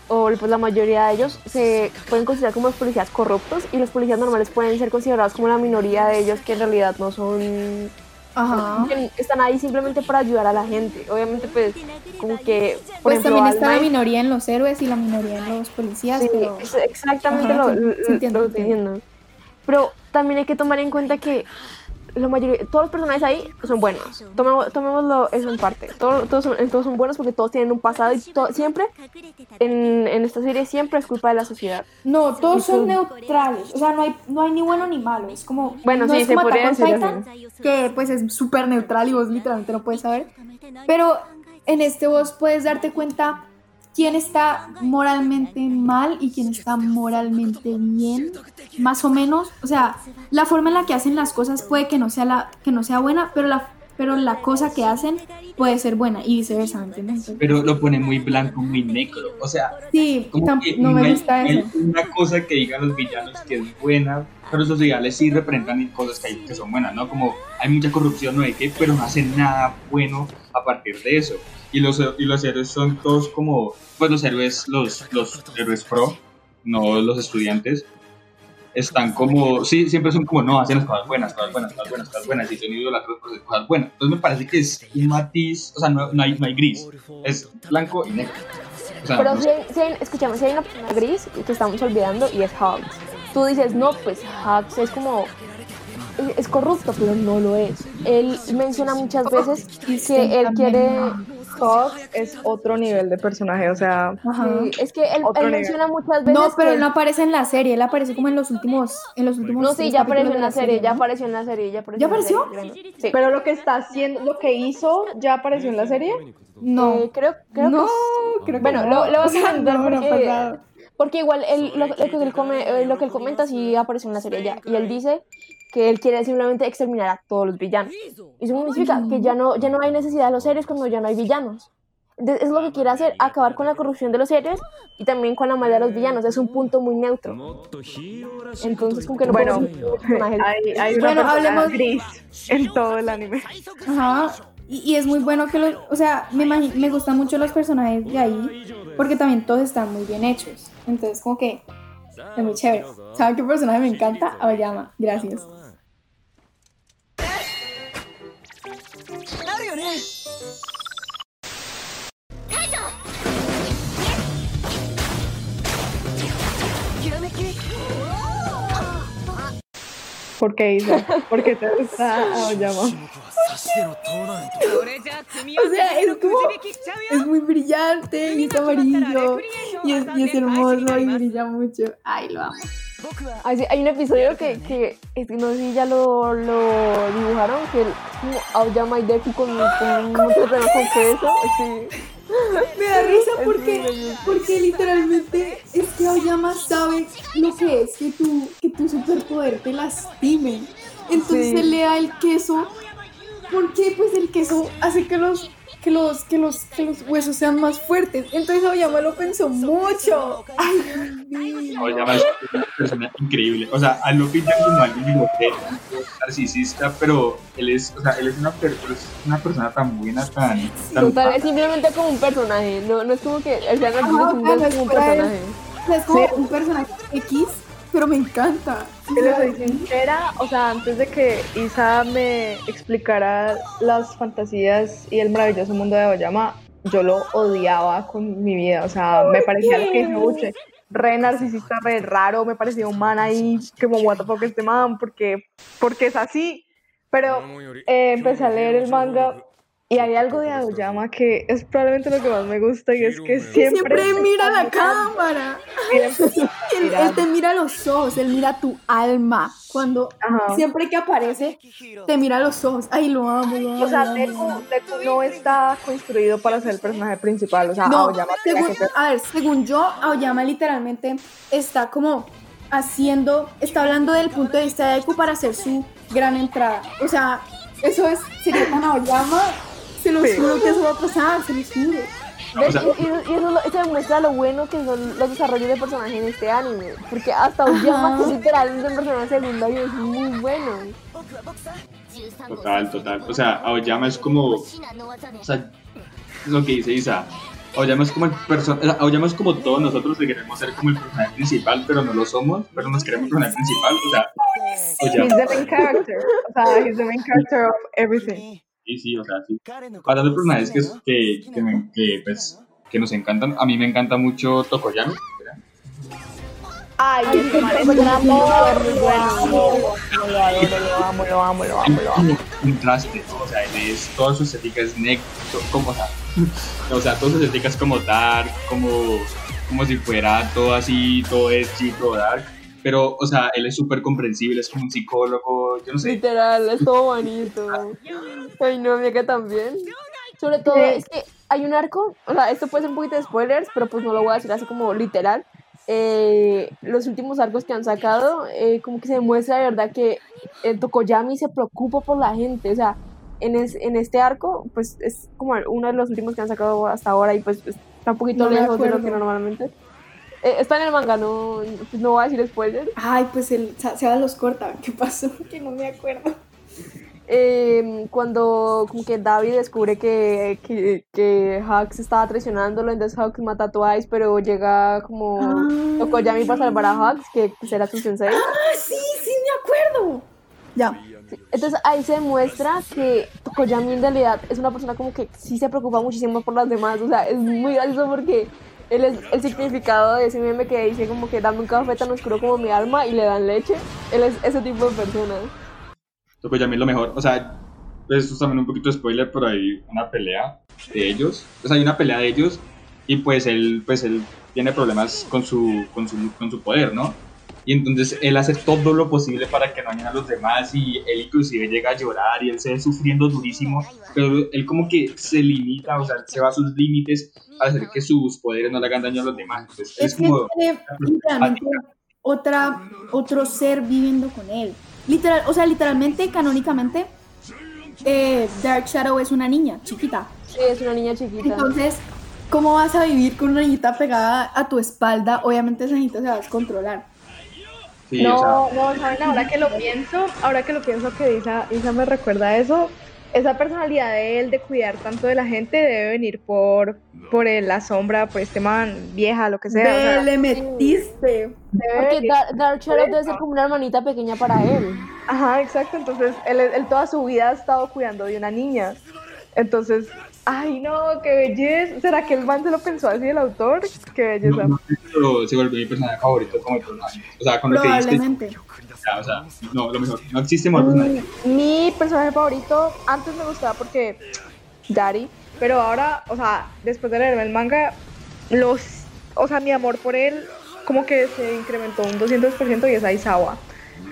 o pues la mayoría de ellos, se pueden considerar como los policías corruptos, y los policías normales pueden ser considerados como la minoría de ellos que en realidad no son... Ajá. están ahí simplemente para ayudar a la gente. Obviamente, pues, como que... Por Pues ejemplo, también está la minoría en los héroes y la minoría en los policías, Sí, pero... es exactamente Ajá, lo, sí, lo- sí entiendo, lo diciendo. Pero también hay que tomar en cuenta que la mayoría, todos los personajes ahí son buenos. Tomemos, tomémoslo eso en parte. Todos, todos, son, todos son buenos porque todos tienen un pasado y to- siempre en, en esta serie siempre es culpa de la sociedad. No, todos son neutrales. O sea, no hay, no hay ni bueno ni malo. Es como. Bueno, no sí, es se como podría decir Titan, que pues es súper neutral y vos literalmente no puedes saber. Pero en este vos puedes darte cuenta quién está moralmente mal y quién está moralmente bien. Más o menos. O sea, la forma en la que hacen las cosas puede que no sea, la, que no sea buena, pero la, pero la cosa que hacen puede ser buena y viceversa, ¿me entiendes? Pero lo pone muy blanco, muy negro. O sea, sí, como tam- que no me gusta eso. una cosa que digan los villanos que es buena, pero esos ideales sí representan cosas que, hay, que son buenas, ¿no? Como hay mucha corrupción, no hay que, pero no hacen nada bueno a partir de eso. Y los, y los héroes son todos como, pues los héroes, los, los héroes pro, no los estudiantes, están como, sí, siempre son como, no, hacen las cosas buenas, cosas buenas, cosas buenas, cosas buenas, y son idolatros por hacer cosas buenas. Entonces me parece que es un matiz, o sea, no, no hay, no hay gris, es blanco y negro. O sea, Pero no si hay, si hay- escúchame, si hay una persona gris que estamos olvidando y es Hugs. Tú dices, no, pues Hugs es como. Es corrupto, pero no lo es. Él menciona muchas veces que él quiere. Hawk es otro nivel de personaje, o sea. Sí, es que él, menciona muchas veces. No, pero que él no aparece en la serie, él aparece como en los últimos, en los últimos. No, sí, ya apareció en la serie, ya apareció en la serie, ya apareció. ¿Ya en la apareció? Sí. pero lo que está haciendo, lo que hizo, ya apareció en la serie. No, Eh, creo, creo no, que creo que Bueno, no. lo- vas a no, ha porque- igual él, lo, lo que él come- eh, lo que él comenta sí apareció en la serie ya. Y él dice que él quiere simplemente exterminar a todos los villanos. Y eso significa que ya no, ya no hay necesidad de los héroes cuando ya no hay villanos. Entonces, es lo que quiere hacer, acabar con la corrupción de los héroes y también con la maldad de los villanos. Es un punto muy neutro. Entonces, como que no Bueno, hay, hay una Bueno, hablemos- gris en todo el anime. Ajá. Y, y es muy bueno que los, o sea, me, me gustan mucho los personajes de ahí, porque también todos están muy bien hechos. Entonces, como que es muy chévere. ¿Saben qué personaje me encanta? Aoyama. Gracias. ¿Por qué, Isa? ¿Por qué te gusta Aoyama? O sea, es como, es muy brillante y es amarillo y es, y es hermoso y brilla mucho. Ay, lo amo. Hay un episodio que, que es que no sé si ya lo, lo dibujaron, que el- como Aoyama y Deku con, con un problemas con queso. Sí. Me da risa porque, porque literalmente es que Aoyama sabe lo que es que tu, que tu superpoder te lastime. Entonces Sí. le da el queso porque pues el queso hace que los que los, que los, que los huesos sean más fuertes. Entonces Aoyama lo pensó mucho. Ay. Aoyama es una persona increíble. O sea, a lo pintan como alguien narcisista, pero él es, o sea, él es una, per- una persona tan buena, tan... tan Total, es simplemente como un personaje, no, no es como que el artista Ajá, es como un personaje. O sea, es como Sí. un personaje X, pero me encanta. Si le soy sincera, o sea, antes de que Isa me explicara las fantasías y el maravilloso mundo de Oyama, yo lo odiaba con mi vida. O sea, me parecía lo que dice Uche, re narcisista, re raro, me parecía un man ahí, como what the fuck este man, porque, porque es así. Pero eh, empecé a leer el manga y hay algo de Aoyama que es probablemente lo que más me gusta y es que siempre, Siempre mira la cámara. Él, te mira los ojos, él mira tu alma. Cuando Ajá. siempre que aparece, te mira los ojos. Ay, lo amo, lo amo. O sea, Deku, no está construido para ser el personaje principal. O sea, No, Aoyama según, que ser- a ver, según yo, Aoyama literalmente está como haciendo, está hablando del punto de vista de Deku para hacer su gran entrada. O sea, eso es, sería con Aoyama, se los Sí. juro que eso va a pasar, se los juro. O sea- y, y- y eso, lo- eso demuestra lo bueno que son los desarrollos de personajes en este anime. Porque hasta Aoyama, que literalmente es un personaje secundario, es muy bueno. Total, total. O sea, Aoyama es como. O sea, lo que dice Isa. Aoyama es como el person Aoyama es como todos nosotros que queremos ser como el personaje principal, pero no lo somos, pero nos queremos personaje principal. O sea, He's Aoyama. the main character. O sea, he's the main character of everything. Sí, sí, o sea, sí. Hablando de personajes que, que, que, me- que, pues, que nos encantan, a mí me encanta mucho Tokoyami. ¿verdad? Ay, man es un amor. Lo amo, lo amo, lo amo, lo amo, lo amo. contraste, o sea, él es, toda su estética es negro, como, o sea, o sea, toda su estética es como dark, como, como si fuera todo así, todo edgy, todo dark, pero, o sea, él es súper comprensible, es como un psicólogo, yo no sé, Literal, es todo bonito. Ay, no, mira que también. Sobre todo, es que hay un arco, o sea, esto puede ser un poquito de spoilers, pero pues no lo voy a decir así como literal. Eh, los últimos arcos que han sacado, eh, como que se demuestra de verdad que eh, Tokoyami se preocupa por la gente, o sea, en, es- en este arco, pues es como uno de los últimos que han sacado hasta ahora y pues está un poquito No lejos de lo que normalmente. Eh, está en el manga, no, pues, no voy a decir spoilers. Ay, pues el se los corta. ¿Qué pasó? Que no me acuerdo. eh, cuando como que David descubre que, que, que estaba traicionándolo, entonces Hux mata a Twice, pero llega como Ah. Tokoyami para salvar a Hux, que pues, era su sensei. Ah, sí, sí, me acuerdo. Ya. Entonces ahí se demuestra que Tokoyami en realidad es una persona como que sí se preocupa muchísimo por las demás, o sea, es muy gracioso porque es el significado de ese meme que dice como que dame un café tan oscuro como mi alma y le dan leche, él es ese tipo de persona. Tokoyami es lo mejor, o sea, pues, esto es también un poquito de spoiler, pero hay una pelea de ellos, o sea, hay una pelea de ellos, y pues él, pues él tiene problemas con su, con su, con su poder, ¿no? Y entonces él hace todo lo posible para que no dañen a los demás y él inclusive llega a llorar y él se ve sufriendo durísimo, pero él como que se limita, o sea, se va a sus límites para hacer que sus poderes no le hagan daño a los demás. Entonces, es Es como... otra, otro ser viviendo con él. Literal, o sea, literalmente, canónicamente, eh, Dark Shadow es una niña chiquita. Sí, es una niña chiquita. Entonces, ¿cómo vas a vivir con una niñita pegada a tu espalda? Obviamente esa niñita se va a descontrolar. Sí, o sea, No, no, ¿saben? Ahora que lo pienso, ahora que lo pienso que Isa, Isa me recuerda a eso, esa personalidad de él de cuidar tanto de la gente debe venir por, por el- la sombra, por este man, vieja, lo que sea. o sea, Ve, le metiste. Porque Dar- Dark Shadow debe ser como una hermanita pequeña para él. Ajá, exacto. Entonces, él, él toda su vida ha estado cuidando de una niña. Entonces, ay, no, qué belleza. ¿Será que el man se lo pensó así el autor? Qué belleza. no, no, pero se volvió mi personaje favorito como el personaje. O sea, con lo que Probablemente. ya, o sea, no, lo mejor, no existe mejor personaje. Mm, Mi personaje favorito, antes me gustaba porque Daddy, pero ahora, o sea, después de leerme el manga, los, o sea, mi amor por él como que se incrementó un 200% y es Aizawa.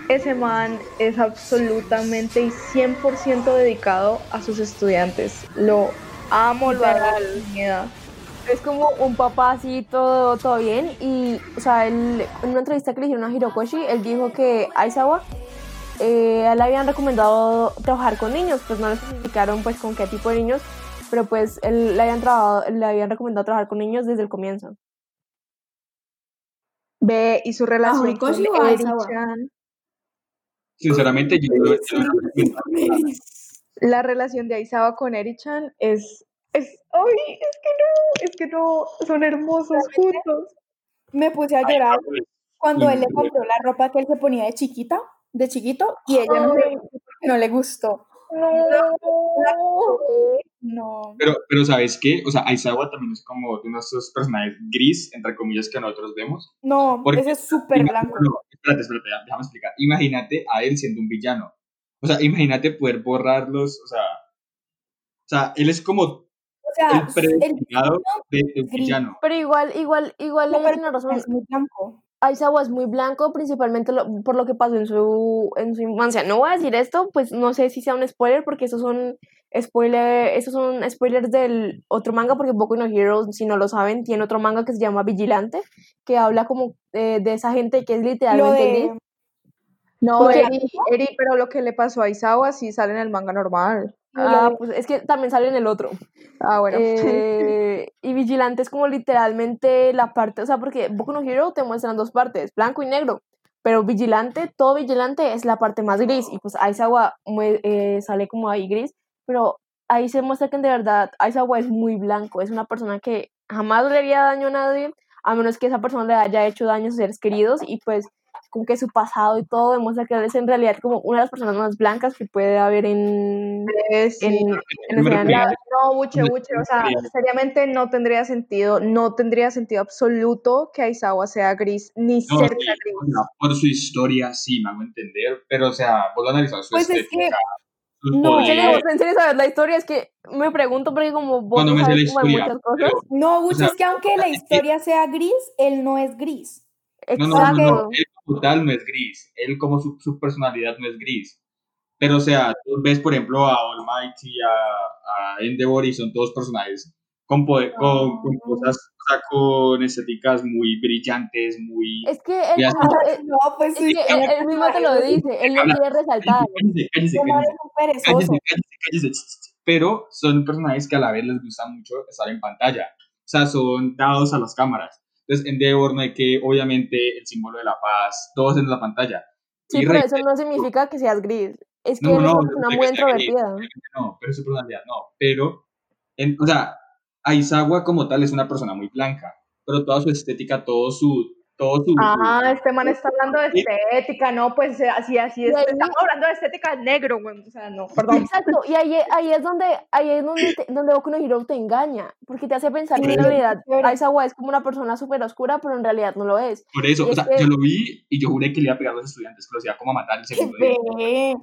Ese man es absolutamente y 100% dedicado a sus estudiantes. Lo amo, lo vida. Es como un papá así, todo, todo bien. Y, o sea, él, en una entrevista que le hicieron a Hirokoshi, él dijo que Aizawa eh, a él le habían recomendado trabajar con niños, pues no le explicaron pues con qué tipo de niños. pero pues él, le, habían trabajado, le habían recomendado trabajar con niños desde el comienzo. Ve, y su relación con Sinceramente, yo, yo- yo- la relación de Aizawa con Eri-chan es, es, ay, es que no, es que no, son hermosos juntos. Me puse a llorar cuando él le compró la ropa que él se ponía de chiquita, de chiquito, y ella no, le, no le gustó. No. Pero, pero ¿sabes qué? O sea, Aizawa también es como de uno de esos personajes gris, entre comillas, que nosotros vemos. No, Porque- ese es súper blanco. no, espérate, espérate, déjame explicar. Imagínate a él siendo un villano. O sea, imagínate poder borrarlos, o sea... O sea, él es como O sea, el predestinado de, de un gris. villano. Pero igual, igual, igual no, pero razón. es muy blanco. Aizawa es muy blanco, principalmente lo- por lo que pasó en su, en su infancia. No voy a decir esto, pues no sé si sea un spoiler, porque esos son spoiler, esos son spoilers del otro manga, porque Boku no Hero, si no lo saben, tiene otro manga que se llama Vigilante, que habla como eh, de esa gente que es Lo literalmente gris. No, Eri, Eri, pero lo que le pasó a Aizawa sí sale en el manga normal. Ah, pues es que también sale en el otro. Ah, bueno. Eh, y Vigilante es como literalmente la parte, o sea, porque Boku no Hero te muestran dos partes, blanco y negro, pero Vigilante, todo Vigilante es la parte más gris, y pues Aizawa eh, sale como ahí gris, pero ahí se muestra que de verdad Aizawa es muy blanco, es una persona que jamás le haría daño a nadie, a menos que esa persona le haya hecho daño a sus seres queridos, y pues como que su pasado y todo demuestra que él es en realidad como una de las personas más blancas que puede haber en, Eh, sí. en, en. La- no, Buche, No, Buche, o sea, seriamente no tendría sentido, no tendría sentido absoluto que Aizawa sea gris, ni No, cerca sí, gris. por su historia sí me hago entender, pero o sea, vos lo analizas su Pues es sus no, En serio, poderes, en serio, saber la historia es que me pregunto porque como vos cuando no la sabes como de historia, muchas cosas. pero- No, Bucho, sea, es que aunque la que- historia sea gris, él no es gris. No, no, no, no, Exacto. no, él como tal no es gris, él como su, su personalidad no es gris. Pero, o sea, tú ves, por ejemplo, a All Might y a, a Endeavor y son todos personajes con, poder- con, con cosas, o sea, con estéticas muy brillantes, muy... Es que él, eh, No, pues es sí. que él, él mismo te lo dice, él no Habla. quiere resaltar. Cállese, cállese, cállese, cállese, cállese. Pero son personajes que a la vez les gusta mucho estar en pantalla. O sea, son dados a las cámaras. Entonces, Endeavor no hay que, obviamente, el símbolo de la paz, todos en la pantalla. Sí, Y pero eso no significa que seas gris. Es que No, es una muy gris, introvertida. No, pero es su personalidad, no. Pero, en- o sea, Aizawa como tal es una persona muy blanca, pero toda su estética, todo su... Todo su Ah, este man está hablando de estética, no, pues eh, así, así es. Ahí- Estamos hablando de estética negro, güey. O sea, no, perdón. Exacto, y ahí, ahí es donde, ahí es donde, te- donde Boku no Hero te engaña, porque te hace pensar que en realidad Aizawa es como una persona súper oscura, pero en realidad no lo es. Por eso, o es sea, que- yo lo vi y yo juré que le iba a pegar a los estudiantes, que los iba como a matar el segundo día.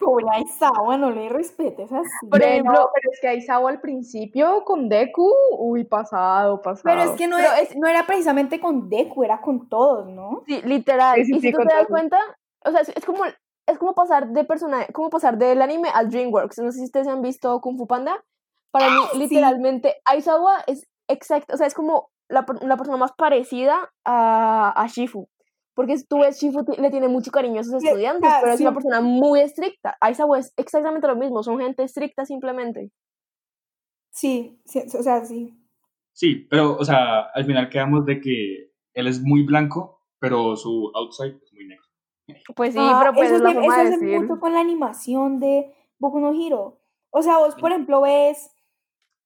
Pobre Aizawa, no le respetes así. Por ejemplo- no, pero es que Aizawa al principio con Deku, uy, pasado, pasado. Pero es que no, Pero era, es- no era precisamente con Deku, era con todos, ¿no? Sí, literal. Sí, sí, y sí, si tú con te das cuenta, o sea, es, es como es como pasar de persona, como pasar del anime al DreamWorks. No sé si ustedes han visto Kung Fu Panda. Para mí, sí. literalmente, Aizawa es exacto, o sea, es como la, la persona más parecida a, a Shifu. Porque tú ves, Shifu le tiene mucho cariño a sus estudiantes, ah, pero es sí. una persona muy estricta. Aizawa es exactamente lo mismo, son gente estricta simplemente. Sí, sí, o sea, sí. Sí, pero, o sea, al final quedamos de que él es muy blanco, pero su outside es muy negro. Pues sí, Ah, pero pues eso es la es, forma eso de es el decir. punto con la animación de Boku no Hero. O sea, vos, por ejemplo, ves,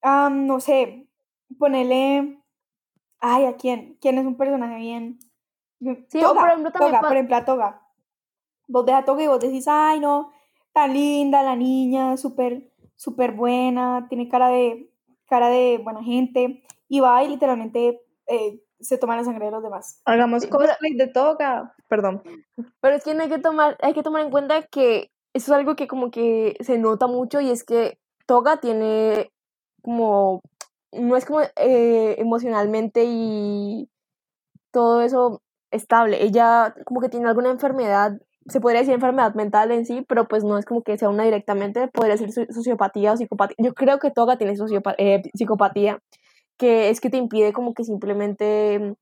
am, no sé, ponele, ay, ¿a quién? ¿Quién es un personaje bien? Sí, Toga, por ejemplo, también Toga, pa- por ejemplo, a Toga. Vos ves a Toga y vos decís, ay, no, tan linda la niña, súper, súper buena, tiene cara de, cara de buena gente, y va y literalmente eh, se toma la sangre de los demás. Hagamos Sí, pero- cosplay de toga. Perdón. Pero es que no hay que tomar, hay que tomar en cuenta que eso es algo que como que se nota mucho y es que Toga tiene como, no es como eh, emocionalmente y todo eso estable. Ella como que tiene alguna enfermedad, se podría decir enfermedad mental en sí, pero pues no es como que sea una directamente, podría ser so- sociopatía o psicopatía. Yo creo que Toga tiene eh, psicopatía, que es que te impide como que simplemente...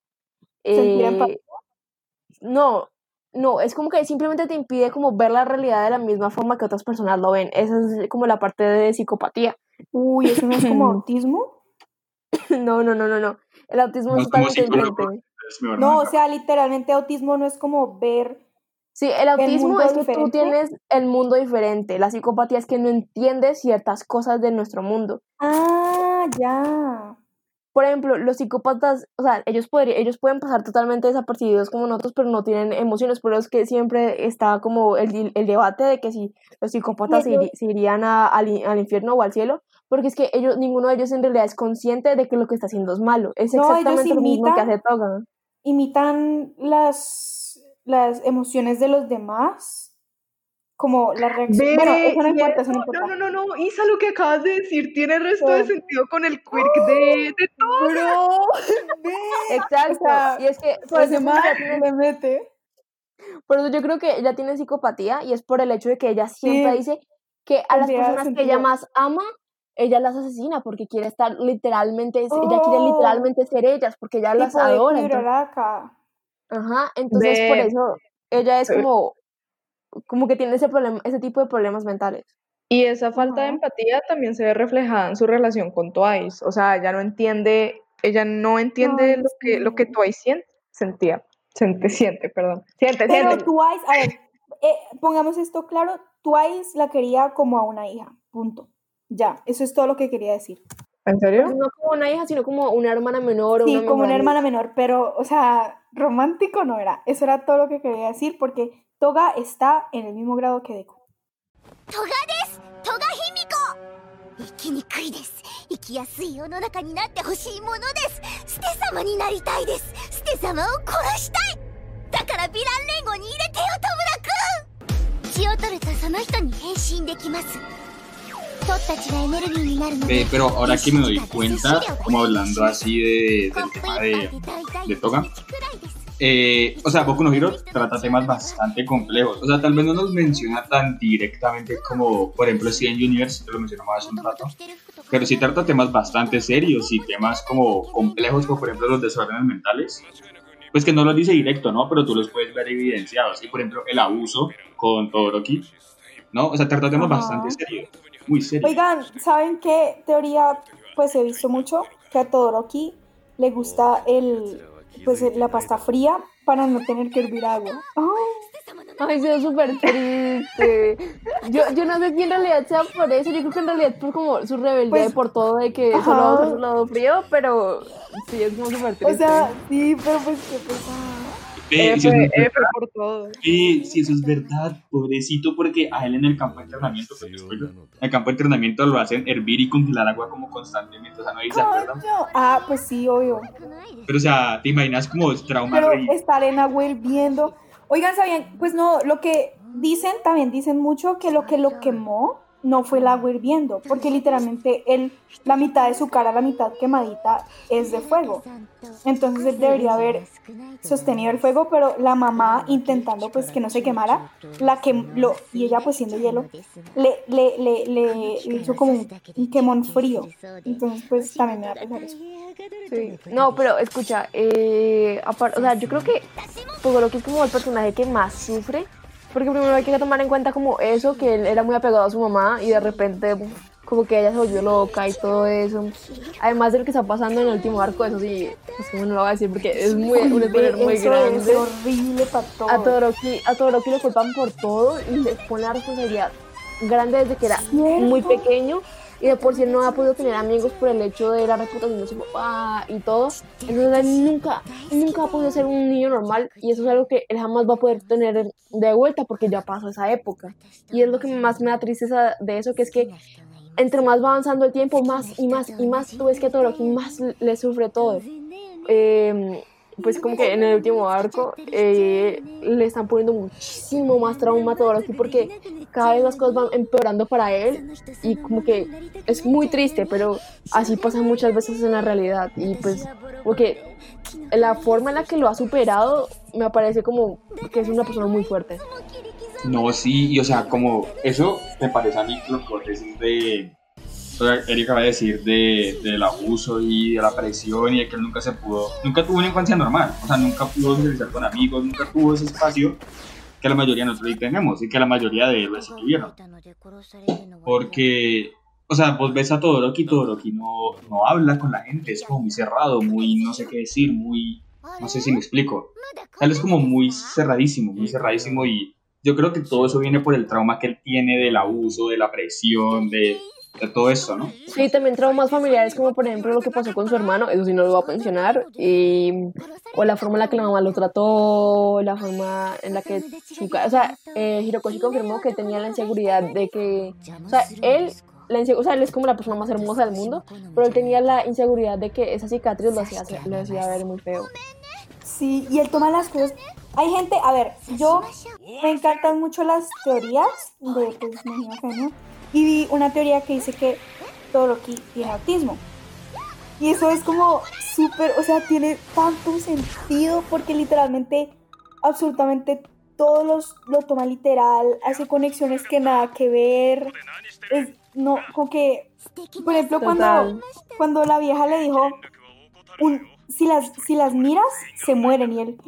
Eh, no, no, es como que simplemente te impide como ver la realidad de la misma forma que otras personas lo ven. Esa es como la parte de psicopatía. Uy, ¿eso no es como autismo? No, no, no, no, no. El autismo No es totalmente diferente. Es No, o sea, literalmente autismo no es como ver... Sí, el autismo es que tú tienes el mundo diferente. La psicopatía es que no entiendes ciertas cosas de nuestro mundo. Ah, ya. Por ejemplo, los psicópatas, o sea, ellos, podría, ellos pueden pasar totalmente desapercibidos como nosotros, pero no tienen emociones. Por eso es que siempre está como el, el debate de que si los psicópatas se, irían a- al infierno o al cielo, porque es que ellos, ninguno de ellos en realidad es consciente de que lo que está haciendo es malo. Es No, exactamente lo mismo que imitan- hace Toga. Imitan las, las emociones de los demás, como la reacción... Bueno, eso no importa, eso no importa. No, no, no, no, Isa, lo que acabas de decir tiene resto de ¿Qué? sentido con el quirk de, de todo. Bro. Exacto. O sea, y es que por Pues eso, de le mete. por eso yo creo que ella tiene psicopatía y es por el hecho de que ella siempre Sí. dice que a las personas que ella sentido. más ama, ella las asesina porque quiere estar literalmente, ella quiere Oh. literalmente ser ellas porque ella las adora. entonces- ajá, entonces por eso ella es como, como que tiene ese problema, ese tipo de problemas mentales. Y esa falta de empatía también se ve reflejada en su relación con Twice. O sea, ella no entiende, ella no entiende Ay, lo que, lo que. Twice siente, sentía. Siente, siente, perdón. Siente, Pero siente. Twice, a ver, eh, pongamos esto claro, Twice la quería como a una hija, punto. Ya, eso es todo lo que quería decir. ¿En serio? No como una hija, sino como una hermana menor o Sí, una como mejor una amiga. hermana menor, pero, o sea, romántico no era. Eso era todo lo que quería decir, porque Toga está en el mismo grado que Deku. トガですトガ卑弥呼生きにくいです生きやすい世の中になってほしいものですステ様になりたいですステ様を殺したいだからヴィラン連合に入れてよトムラくん血を取るとその人に変身できます eh, pero ahora que me doy cuenta, como hablando así de, del tema de, de Toga, eh, o sea, Boku no Hero trata temas bastante complejos. O sea, tal vez no nos menciona tan directamente como, por ejemplo, Steven Universe, que lo mencionaba hace un rato, pero sí trata temas bastante serios y temas como complejos, como por ejemplo los desórdenes mentales. Pues que no los dice directo, ¿no? Pero tú los puedes ver evidenciados. Y por ejemplo, el abuso con Todoroki, ¿no? O sea, trata temas uh -huh. bastante serios muy. Oigan, ¿saben qué teoría? Pues he visto mucho que a Todoroki le gusta el, pues la pasta fría para no tener que hervir agua. Ay, Ay, se ve súper triste. Yo, yo no sé si en realidad sea por eso. Yo creo que en realidad por como su rebeldía Pues, y por todo de que ajá. solo va a su lado frío, pero sí, es como súper triste. o sea, sí, pero pues qué pesada. Ve, si eso F, es F verdad, por todo. si eso es verdad, pobrecito, porque a él en el campo de entrenamiento, pues, spoiler, en el campo de entrenamiento lo hacen hervir y congelar agua como constantemente, o sea, no. Coño. Ah, pues sí, obvio. Pero, o sea, ¿te imaginas como trauma Pero rey? estar en agua hirviendo. Oigan, ¿sabían? Pues no, lo que dicen, también dicen mucho que lo que lo quemó no fue el agua hirviendo, porque literalmente él, la mitad de su cara, la mitad quemadita, es de fuego. Entonces él debería haber sostenido el fuego, pero la mamá intentando pues que no se quemara, la que lo, y ella pues siendo hielo, le, le, le, le, hizo como un, quemón frío. Entonces pues también me da pesar eso. Sí. No, pero escucha, eh, apar- o sea, yo creo que Todoroki es como el personaje que más sufre, porque primero hay que tomar en cuenta como eso, que él era muy apegado a su mamá y de repente como que ella se volvió loca y todo eso. Además de lo que está pasando en el último arco, eso sí, es como no lo voy a decir porque es muy, un spoiler muy Eso grande. es horrible para todos. A Todoroki, a Todoroki le culpan por todo y le ponen la responsabilidad grande desde que era muy pequeño y de por sí no ha podido tener amigos por el hecho de la reputación de su papá y todo. Entonces él nunca, nunca ha podido ser un niño normal y eso es algo que él jamás va a poder tener de vuelta porque ya pasó esa época. Y es lo que más me da tristeza de eso, que es que entre más va avanzando el tiempo, más y más y más tú ves que a Todoroki más le sufre todo. Eh, pues como que en el último arco eh, le están poniendo muchísimo más trauma a Todoroki porque cada vez las cosas van empeorando para él y como que es muy triste, pero así pasa muchas veces en la realidad y pues porque la forma en la que lo ha superado me parece como que es una persona muy fuerte. No, sí, y o sea, como eso me parece a mí lo que de. O sea, Erika acaba de decir de, del abuso y de la presión y de que él nunca se pudo. Nunca tuvo una infancia normal, o sea, nunca pudo socializar con amigos, nunca tuvo ese espacio que la mayoría de nosotros tenemos y que la mayoría de héroes sí tuvieron. Porque, o sea, vos ves a Todoroki, Todoroki no, no habla con la gente, es como muy cerrado, muy no sé qué decir, muy, no sé si me explico. Él es como muy cerradísimo, muy cerradísimo y yo creo que todo eso viene por el trauma que él tiene del abuso, de la presión, de, de todo eso, ¿no? Sí, también traumas familiares, como por ejemplo lo que pasó con su hermano, eso sí no lo voy a pensionar, y, o la forma en la que la mamá lo trató, la forma en la que su o sea, eh, Hirokoshi confirmó que tenía la inseguridad de que, o sea, él, o sea, él es como la persona más hermosa del mundo, pero él tenía la inseguridad de que esa cicatriz lo hacía, lo hacía ver muy feo. Sí, y él toma las cosas. Hay gente, a ver, yo me encantan mucho las teorías de pues, Academia, y vi una teoría que dice que Todoroki tiene autismo. Y eso es como súper, o sea, tiene tanto sentido porque literalmente, absolutamente todos los, lo toma literal, hace conexiones que nada que ver. Es, no, como que, por ejemplo, cuando, cuando la vieja le dijo, un- si, las, si las miras, se mueren y él,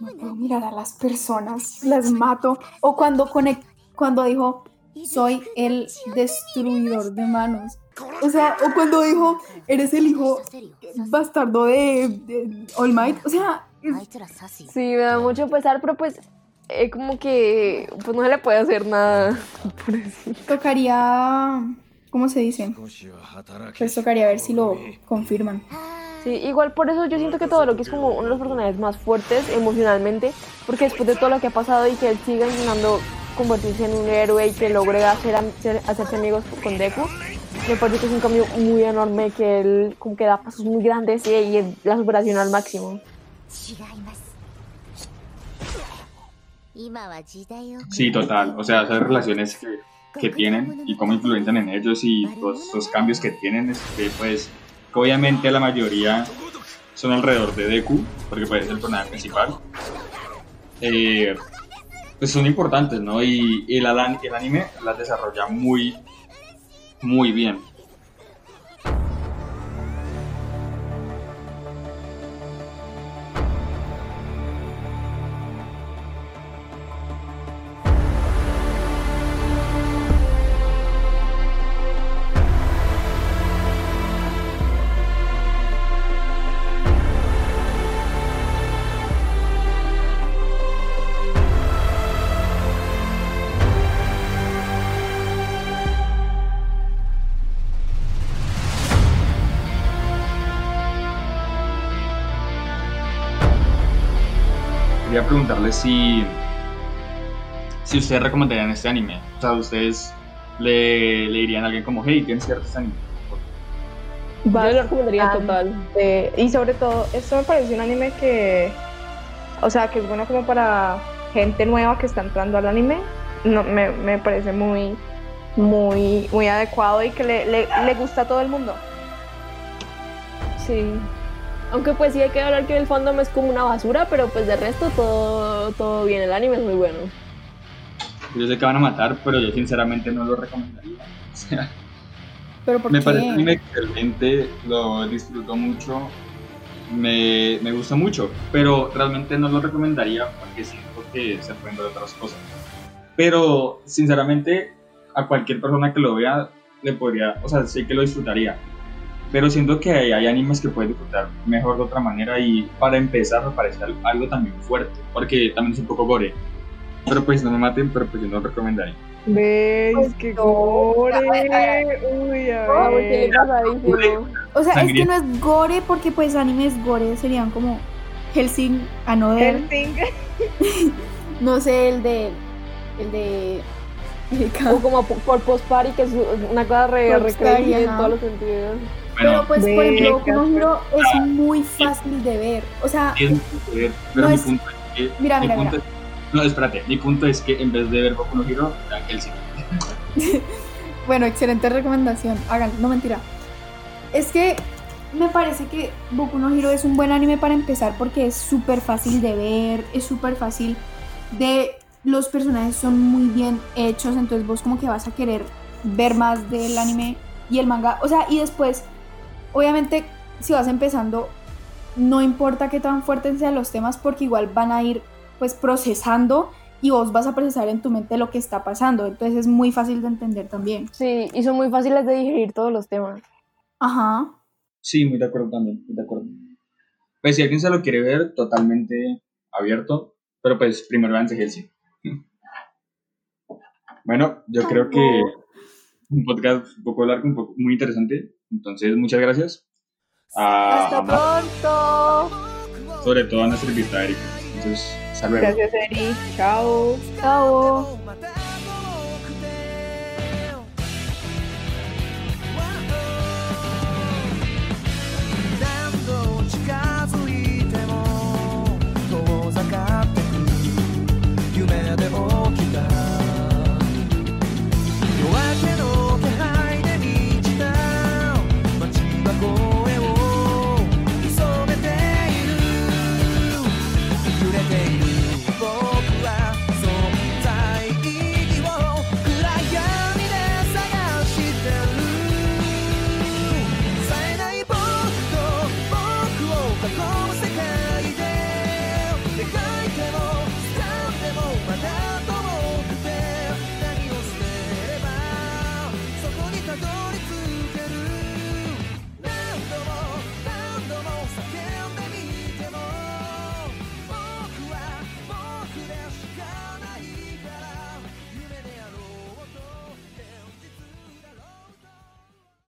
no puedo mirar a las personas, las mato. O cuando, conec- cuando dijo, soy el destruidor de manos. O sea, o cuando dijo, eres el hijo bastardo de, de All Might. O sea, es- Sí, me da mucho pesar, pero pues, eh, como que, pues no se le puede hacer nada por eso. tocaría, ¿cómo se dice? Pues tocaría ver si lo confirman. Sí, igual por eso yo siento que todo lo que es como uno de los personajes más fuertes emocionalmente, porque después de todo lo que ha pasado y que él siga intentando convertirse en un héroe y que logre hacer, hacer, hacerse amigos con Deku. Me parece que es un cambio muy enorme que él como que da pasos muy grandes y, y la superación al máximo. Sí, total. O sea, esas relaciones que, que tienen y cómo influencian en ellos y todos esos cambios que tienen, este, pues obviamente la mayoría son alrededor de Deku, porque pues es el personaje principal. Eh, pues son importantes, ¿no? Y, y el, anime las desarrolla muy, muy bien. Preguntarles si, si ustedes recomendarían este anime. O sea, ustedes le, le dirían a alguien como, hey, tienes que ver este anime. Yo lo recomendaría total. Eh, y sobre todo, esto me parece un anime que, o sea, que es bueno como para gente nueva que está entrando al anime. No, me, me parece muy, muy, muy adecuado y que le, le, le gusta a todo el mundo. Sí. Aunque pues sí hay que hablar que el fandom es como una basura, pero pues de resto todo, todo bien, el anime es muy bueno. Yo sé que van a matar, pero yo sinceramente no lo recomendaría. O sea, Pero ¿por me qué? parece un anime excelente, lo disfruto mucho, me, me gusta mucho, pero realmente no lo recomendaría porque siento que se pueden ver otras cosas. Pero sinceramente, a cualquier persona que lo vea, le podría, o sea, sé que lo disfrutaría. Pero siento que hay, hay animes que puedes disfrutar mejor de otra manera y para empezar me parece al- algo también fuerte, porque también es un poco gore. Pero pues no me maten, pero pues yo no lo recomendaría. ¿Ves? ¡Qué gore! Uy, a Ah, ver. O sea, es que no es gore porque pues animes gore serían como Helsing, Another, Helsing. no sé, el de... El de... O como po- por post party, que es una cosa re, en todos los sentidos. Pero pues, por ejemplo, es muy fácil de ver. O sea, tiene mucho que ver, pero No mi es- punto es que... Mira, mi mira, punto es- no, espérate, mi punto es que en vez de ver Boku no Hero, vean Hellsing. bueno, excelente recomendación. Hagan, no mentira. Es que me parece que Boku no Hero es un buen anime para empezar porque es súper fácil de ver, es súper fácil de... Los personajes son muy bien hechos, entonces vos como que vas a querer ver más del anime y el manga. O sea, y después, obviamente, si vas empezando, no importa qué tan fuertes sean los temas porque igual van a ir pues procesando y vos vas a procesar en tu mente lo que está pasando. Entonces es muy fácil de entender también. Sí, y son muy fáciles de digerir todos los temas. Ajá. Sí, muy de acuerdo también, muy de acuerdo. Pues si alguien se lo quiere ver, totalmente abierto, pero pues primero vean Hellsing. Bueno, yo creo que un podcast un poco largo, un poco muy interesante. Entonces, muchas gracias. A, Hasta pronto. sobre todo a nuestra invitada Erika. Entonces, hasta luego. Gracias, Eri. Chao. Chao.